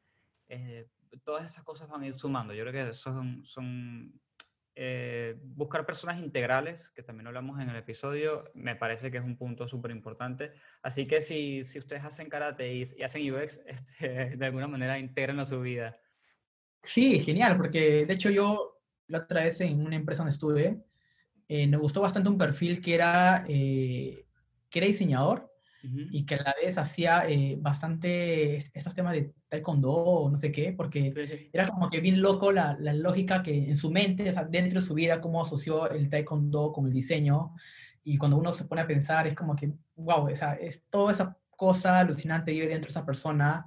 Eh, todas esas cosas van a ir sumando. Yo creo que son, son eh, buscar personas integrales, que también hablamos en el episodio, me parece que es un punto súper importante. Así que si, si ustedes hacen karate y, y hacen UX, este, de alguna manera integran a su vida. Sí, genial, porque de hecho yo la otra vez en una empresa donde estuve, eh, me gustó bastante un perfil que era, eh, que era diseñador uh -huh. y que a la vez hacía eh, bastante estos temas de taekwondo o no sé qué, porque sí. era como que bien loco la, la, lógica que en su mente, o sea, dentro de su vida, cómo asoció el taekwondo con el diseño. Y cuando uno se pone a pensar, es como que, wow, o sea, es toda esa cosa alucinante vive dentro de esa persona.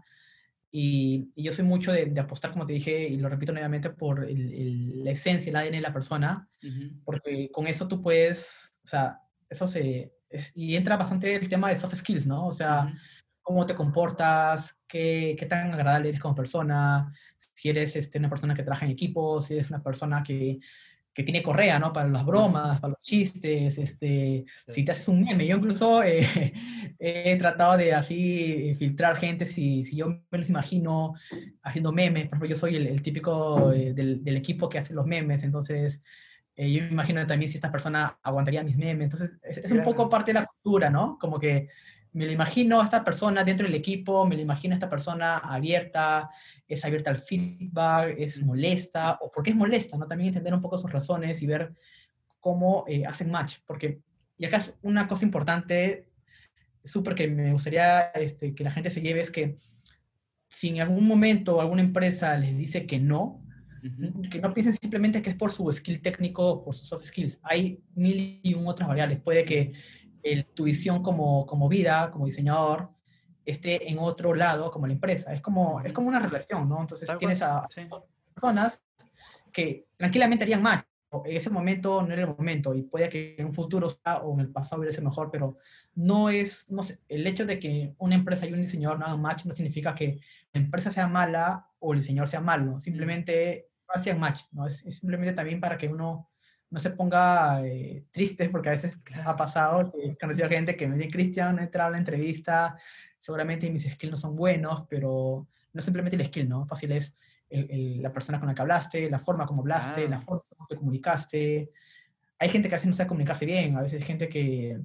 Y, y yo soy mucho de, de, apostar, como te dije, y lo repito nuevamente, por el, el, la esencia, el ADN de la persona, uh -huh. porque con eso tú puedes, o sea, eso se, es, y entra bastante el tema de soft skills, ¿no? O sea, uh -huh. cómo te comportas, qué, qué tan agradable eres como persona, si eres este, una persona que trabaja en equipo, si eres una persona que, que tiene correa, ¿no? Para las bromas, para los chistes, este, si te haces un meme. Yo incluso eh, he tratado de así filtrar gente, si, si, yo me los imagino haciendo memes, por ejemplo, yo soy el, el típico eh, del, del, equipo que hace los memes, entonces eh, yo me imagino también si esta persona aguantaría mis memes, entonces es, es un poco parte de la cultura, ¿no? Como que me lo imagino a esta persona dentro del equipo, me lo imagino a esta persona abierta, es abierta al feedback, es molesta, o por qué es molesta, ¿no? También entender un poco sus razones y ver cómo eh, hacen match, porque, y acá es una cosa importante, súper que me gustaría este, que la gente se lleve, es que si en algún momento alguna empresa les dice que no, uh -huh. que no piensen simplemente que es por su skill técnico por sus soft skills, hay mil y un otras variables, puede que el, tu visión como, como vida, como diseñador, esté en otro lado como la empresa. Es como, es como una relación, ¿no? Entonces Tal tienes a sí. personas que tranquilamente harían match. En ese momento no era el momento y puede que en un futuro o en el pasado hubiera sido mejor, pero no es, no sé, el hecho de que una empresa y un diseñador no hagan match no significa que la empresa sea mala o el diseñador sea malo, simplemente no hacían match, ¿no? Es, es simplemente también para que uno no se ponga eh, triste, porque a veces ha pasado que he conocido gente que me dice, Cristian, no he entrado a la entrevista, seguramente mis skills no son buenos, pero no simplemente el skill, ¿no? Fácil es el, el, la persona con la que hablaste, la forma como hablaste, ah. la forma como te comunicaste. Hay gente que a veces no sabe comunicarse bien, a veces hay gente que,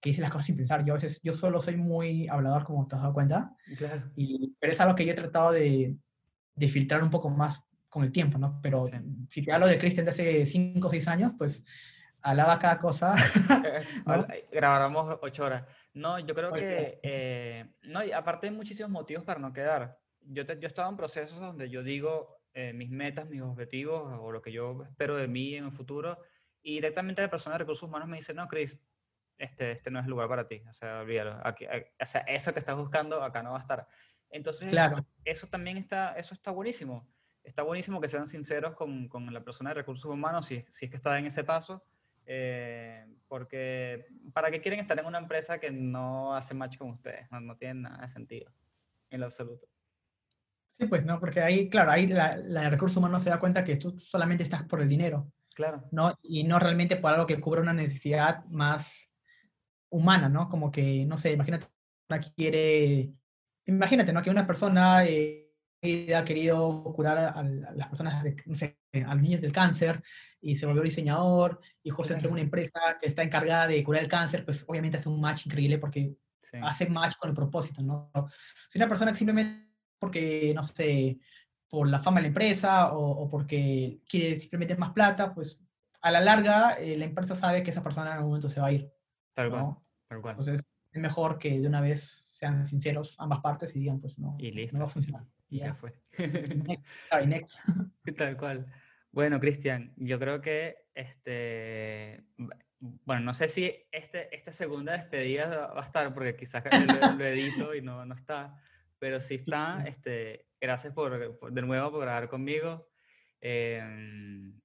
que dice las cosas sin pensar. Yo a veces, yo solo soy muy hablador, como te has dado cuenta. Claro. Y, pero es algo que yo he tratado de, de filtrar un poco más con el tiempo, ¿no? Pero sí. si te hablo de Christian de hace 5 o 6 años, pues alaba cada cosa. ¿no? Grabáramos 8 horas. No, yo creo que, eh, no, y aparte hay muchísimos motivos para no quedar. Yo, te, yo estaba en procesos donde yo digo eh, mis metas, mis objetivos o lo que yo espero de mí en el futuro y directamente la persona de recursos humanos me dice, no, Chris, este, este no es el lugar para ti. O sea, olvídalo. Aquí, o sea, eso que estás buscando acá no va a estar. Entonces, claro. eso, eso también está, eso está buenísimo está buenísimo que sean sinceros con, con, la persona de recursos humanos si, si es que está en ese paso, eh, porque ¿para qué quieren estar en una empresa que no hace match con ustedes? No, no tiene nada de sentido, en lo absoluto. Sí, pues no, porque ahí, claro, ahí la, la de recursos humanos se da cuenta que tú solamente estás por el dinero. Claro. ¿no? Y no realmente por algo que cubra una necesidad más humana, ¿no? Como que, no sé, imagínate, una quiere, imagínate, ¿no? Que una persona... Eh, ha querido curar a, a las personas, de, no sé, a los niños del cáncer y se volvió diseñador y José entró en una empresa que está encargada de curar el cáncer, pues obviamente hace un match increíble porque sí. hace match con el propósito, ¿no? Si una persona que simplemente porque, no sé, por la fama de la empresa o, o porque quiere simplemente más plata, pues a la larga eh, la empresa sabe que esa persona en algún momento se va a ir. Tal cual, ¿no? tal cual. Entonces es mejor que de una vez sean sinceros ambas partes y digan, pues no, y listo. no va a funcionar. Y ya fue. next. Tal cual. Bueno, Cristian, yo creo que este. Bueno, no sé si este, esta segunda despedida va a estar, porque quizás lo, lo edito y no, no está, pero si está, este, gracias por, por, de nuevo por grabar conmigo. Eh,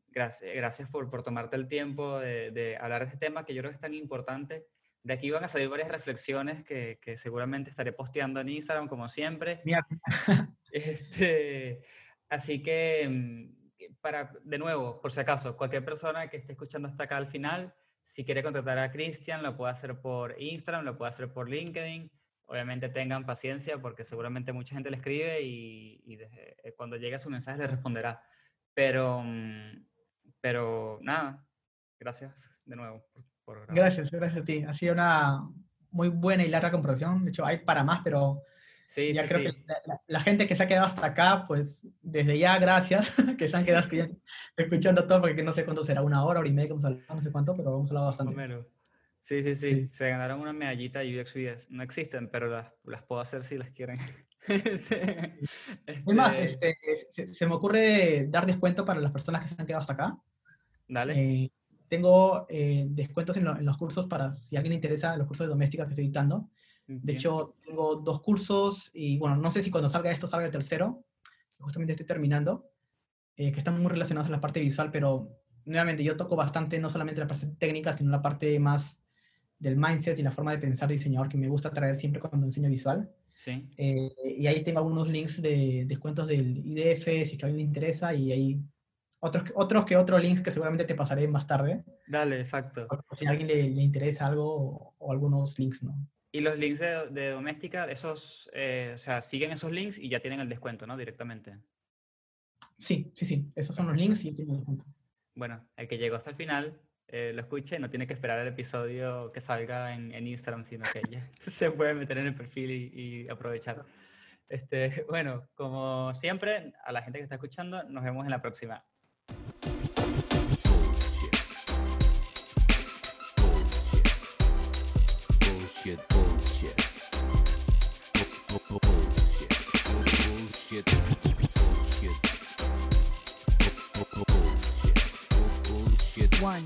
gracias, gracias por, por tomarte el tiempo de, de, hablar de este tema que yo creo que es tan importante de aquí van a salir varias reflexiones que, que seguramente estaré posteando en Instagram, como siempre. este, así que, mm, para, de nuevo, por si acaso, cualquier persona que esté escuchando hasta acá al final, si quiere contactar a Cristian, lo puede hacer por Instagram, lo puede hacer por LinkedIn. Obviamente tengan paciencia porque seguramente mucha gente le escribe y, y desde, eh, cuando llegue su mensaje le responderá. Pero, mm, pero nada, gracias de nuevo. Gracias, gracias a ti. Ha sido una muy buena y larga conversación. De hecho, hay para más, pero sí, ya sí, creo sí. que la, la, gente que se ha quedado hasta acá, pues desde ya, gracias, que se han quedado escuchando, escuchando todo, porque no sé cuánto será, una hora, hora y media, no sé cuánto, pero hemos hablado bastante. Primero. Sí, sí, sí, sí, Se ganaron una medallita de UX UX. No existen, pero las, las puedo hacer si las quieren. este... Es más, este, se, se, me ocurre dar descuento para las personas que se han quedado hasta acá. Dale. Eh, tengo eh, descuentos en, lo, en, los cursos para si a alguien le interesa los cursos de doméstica que estoy dictando. De Bien. hecho, tengo dos cursos y bueno, no sé si cuando salga esto salga el tercero, que justamente estoy terminando, eh, que están muy relacionados a la parte visual, pero nuevamente yo toco bastante no solamente la parte técnica, sino la parte más del mindset y la forma de pensar diseñador que me gusta traer siempre cuando enseño visual. Sí. Eh, y ahí tengo algunos links de descuentos del IDF, si es que a alguien le interesa, y hay otros, que- otros que otros links que seguramente te pasaré más tarde, Dale, exacto. si a alguien le, le interesa algo o, o algunos links, ¿no? Y los links de, de doméstica, esos, eh, o sea, siguen esos links y ya tienen el descuento, ¿no? Directamente. Sí, sí, sí, esos son los links y tiene descuento. Bueno, el que llegó hasta el final eh, lo escuche, no tiene que esperar el episodio que salga en, en Instagram, sino que ya se puede meter en el perfil y, y aprovechar. Este, bueno, como siempre, a la gente que está escuchando, nos vemos en la próxima. Bullshit. Bullshit. Bu- bu- Bullshit. Bullshit. Bullshit. Bu- bu- Bullshit. Bullshit. One,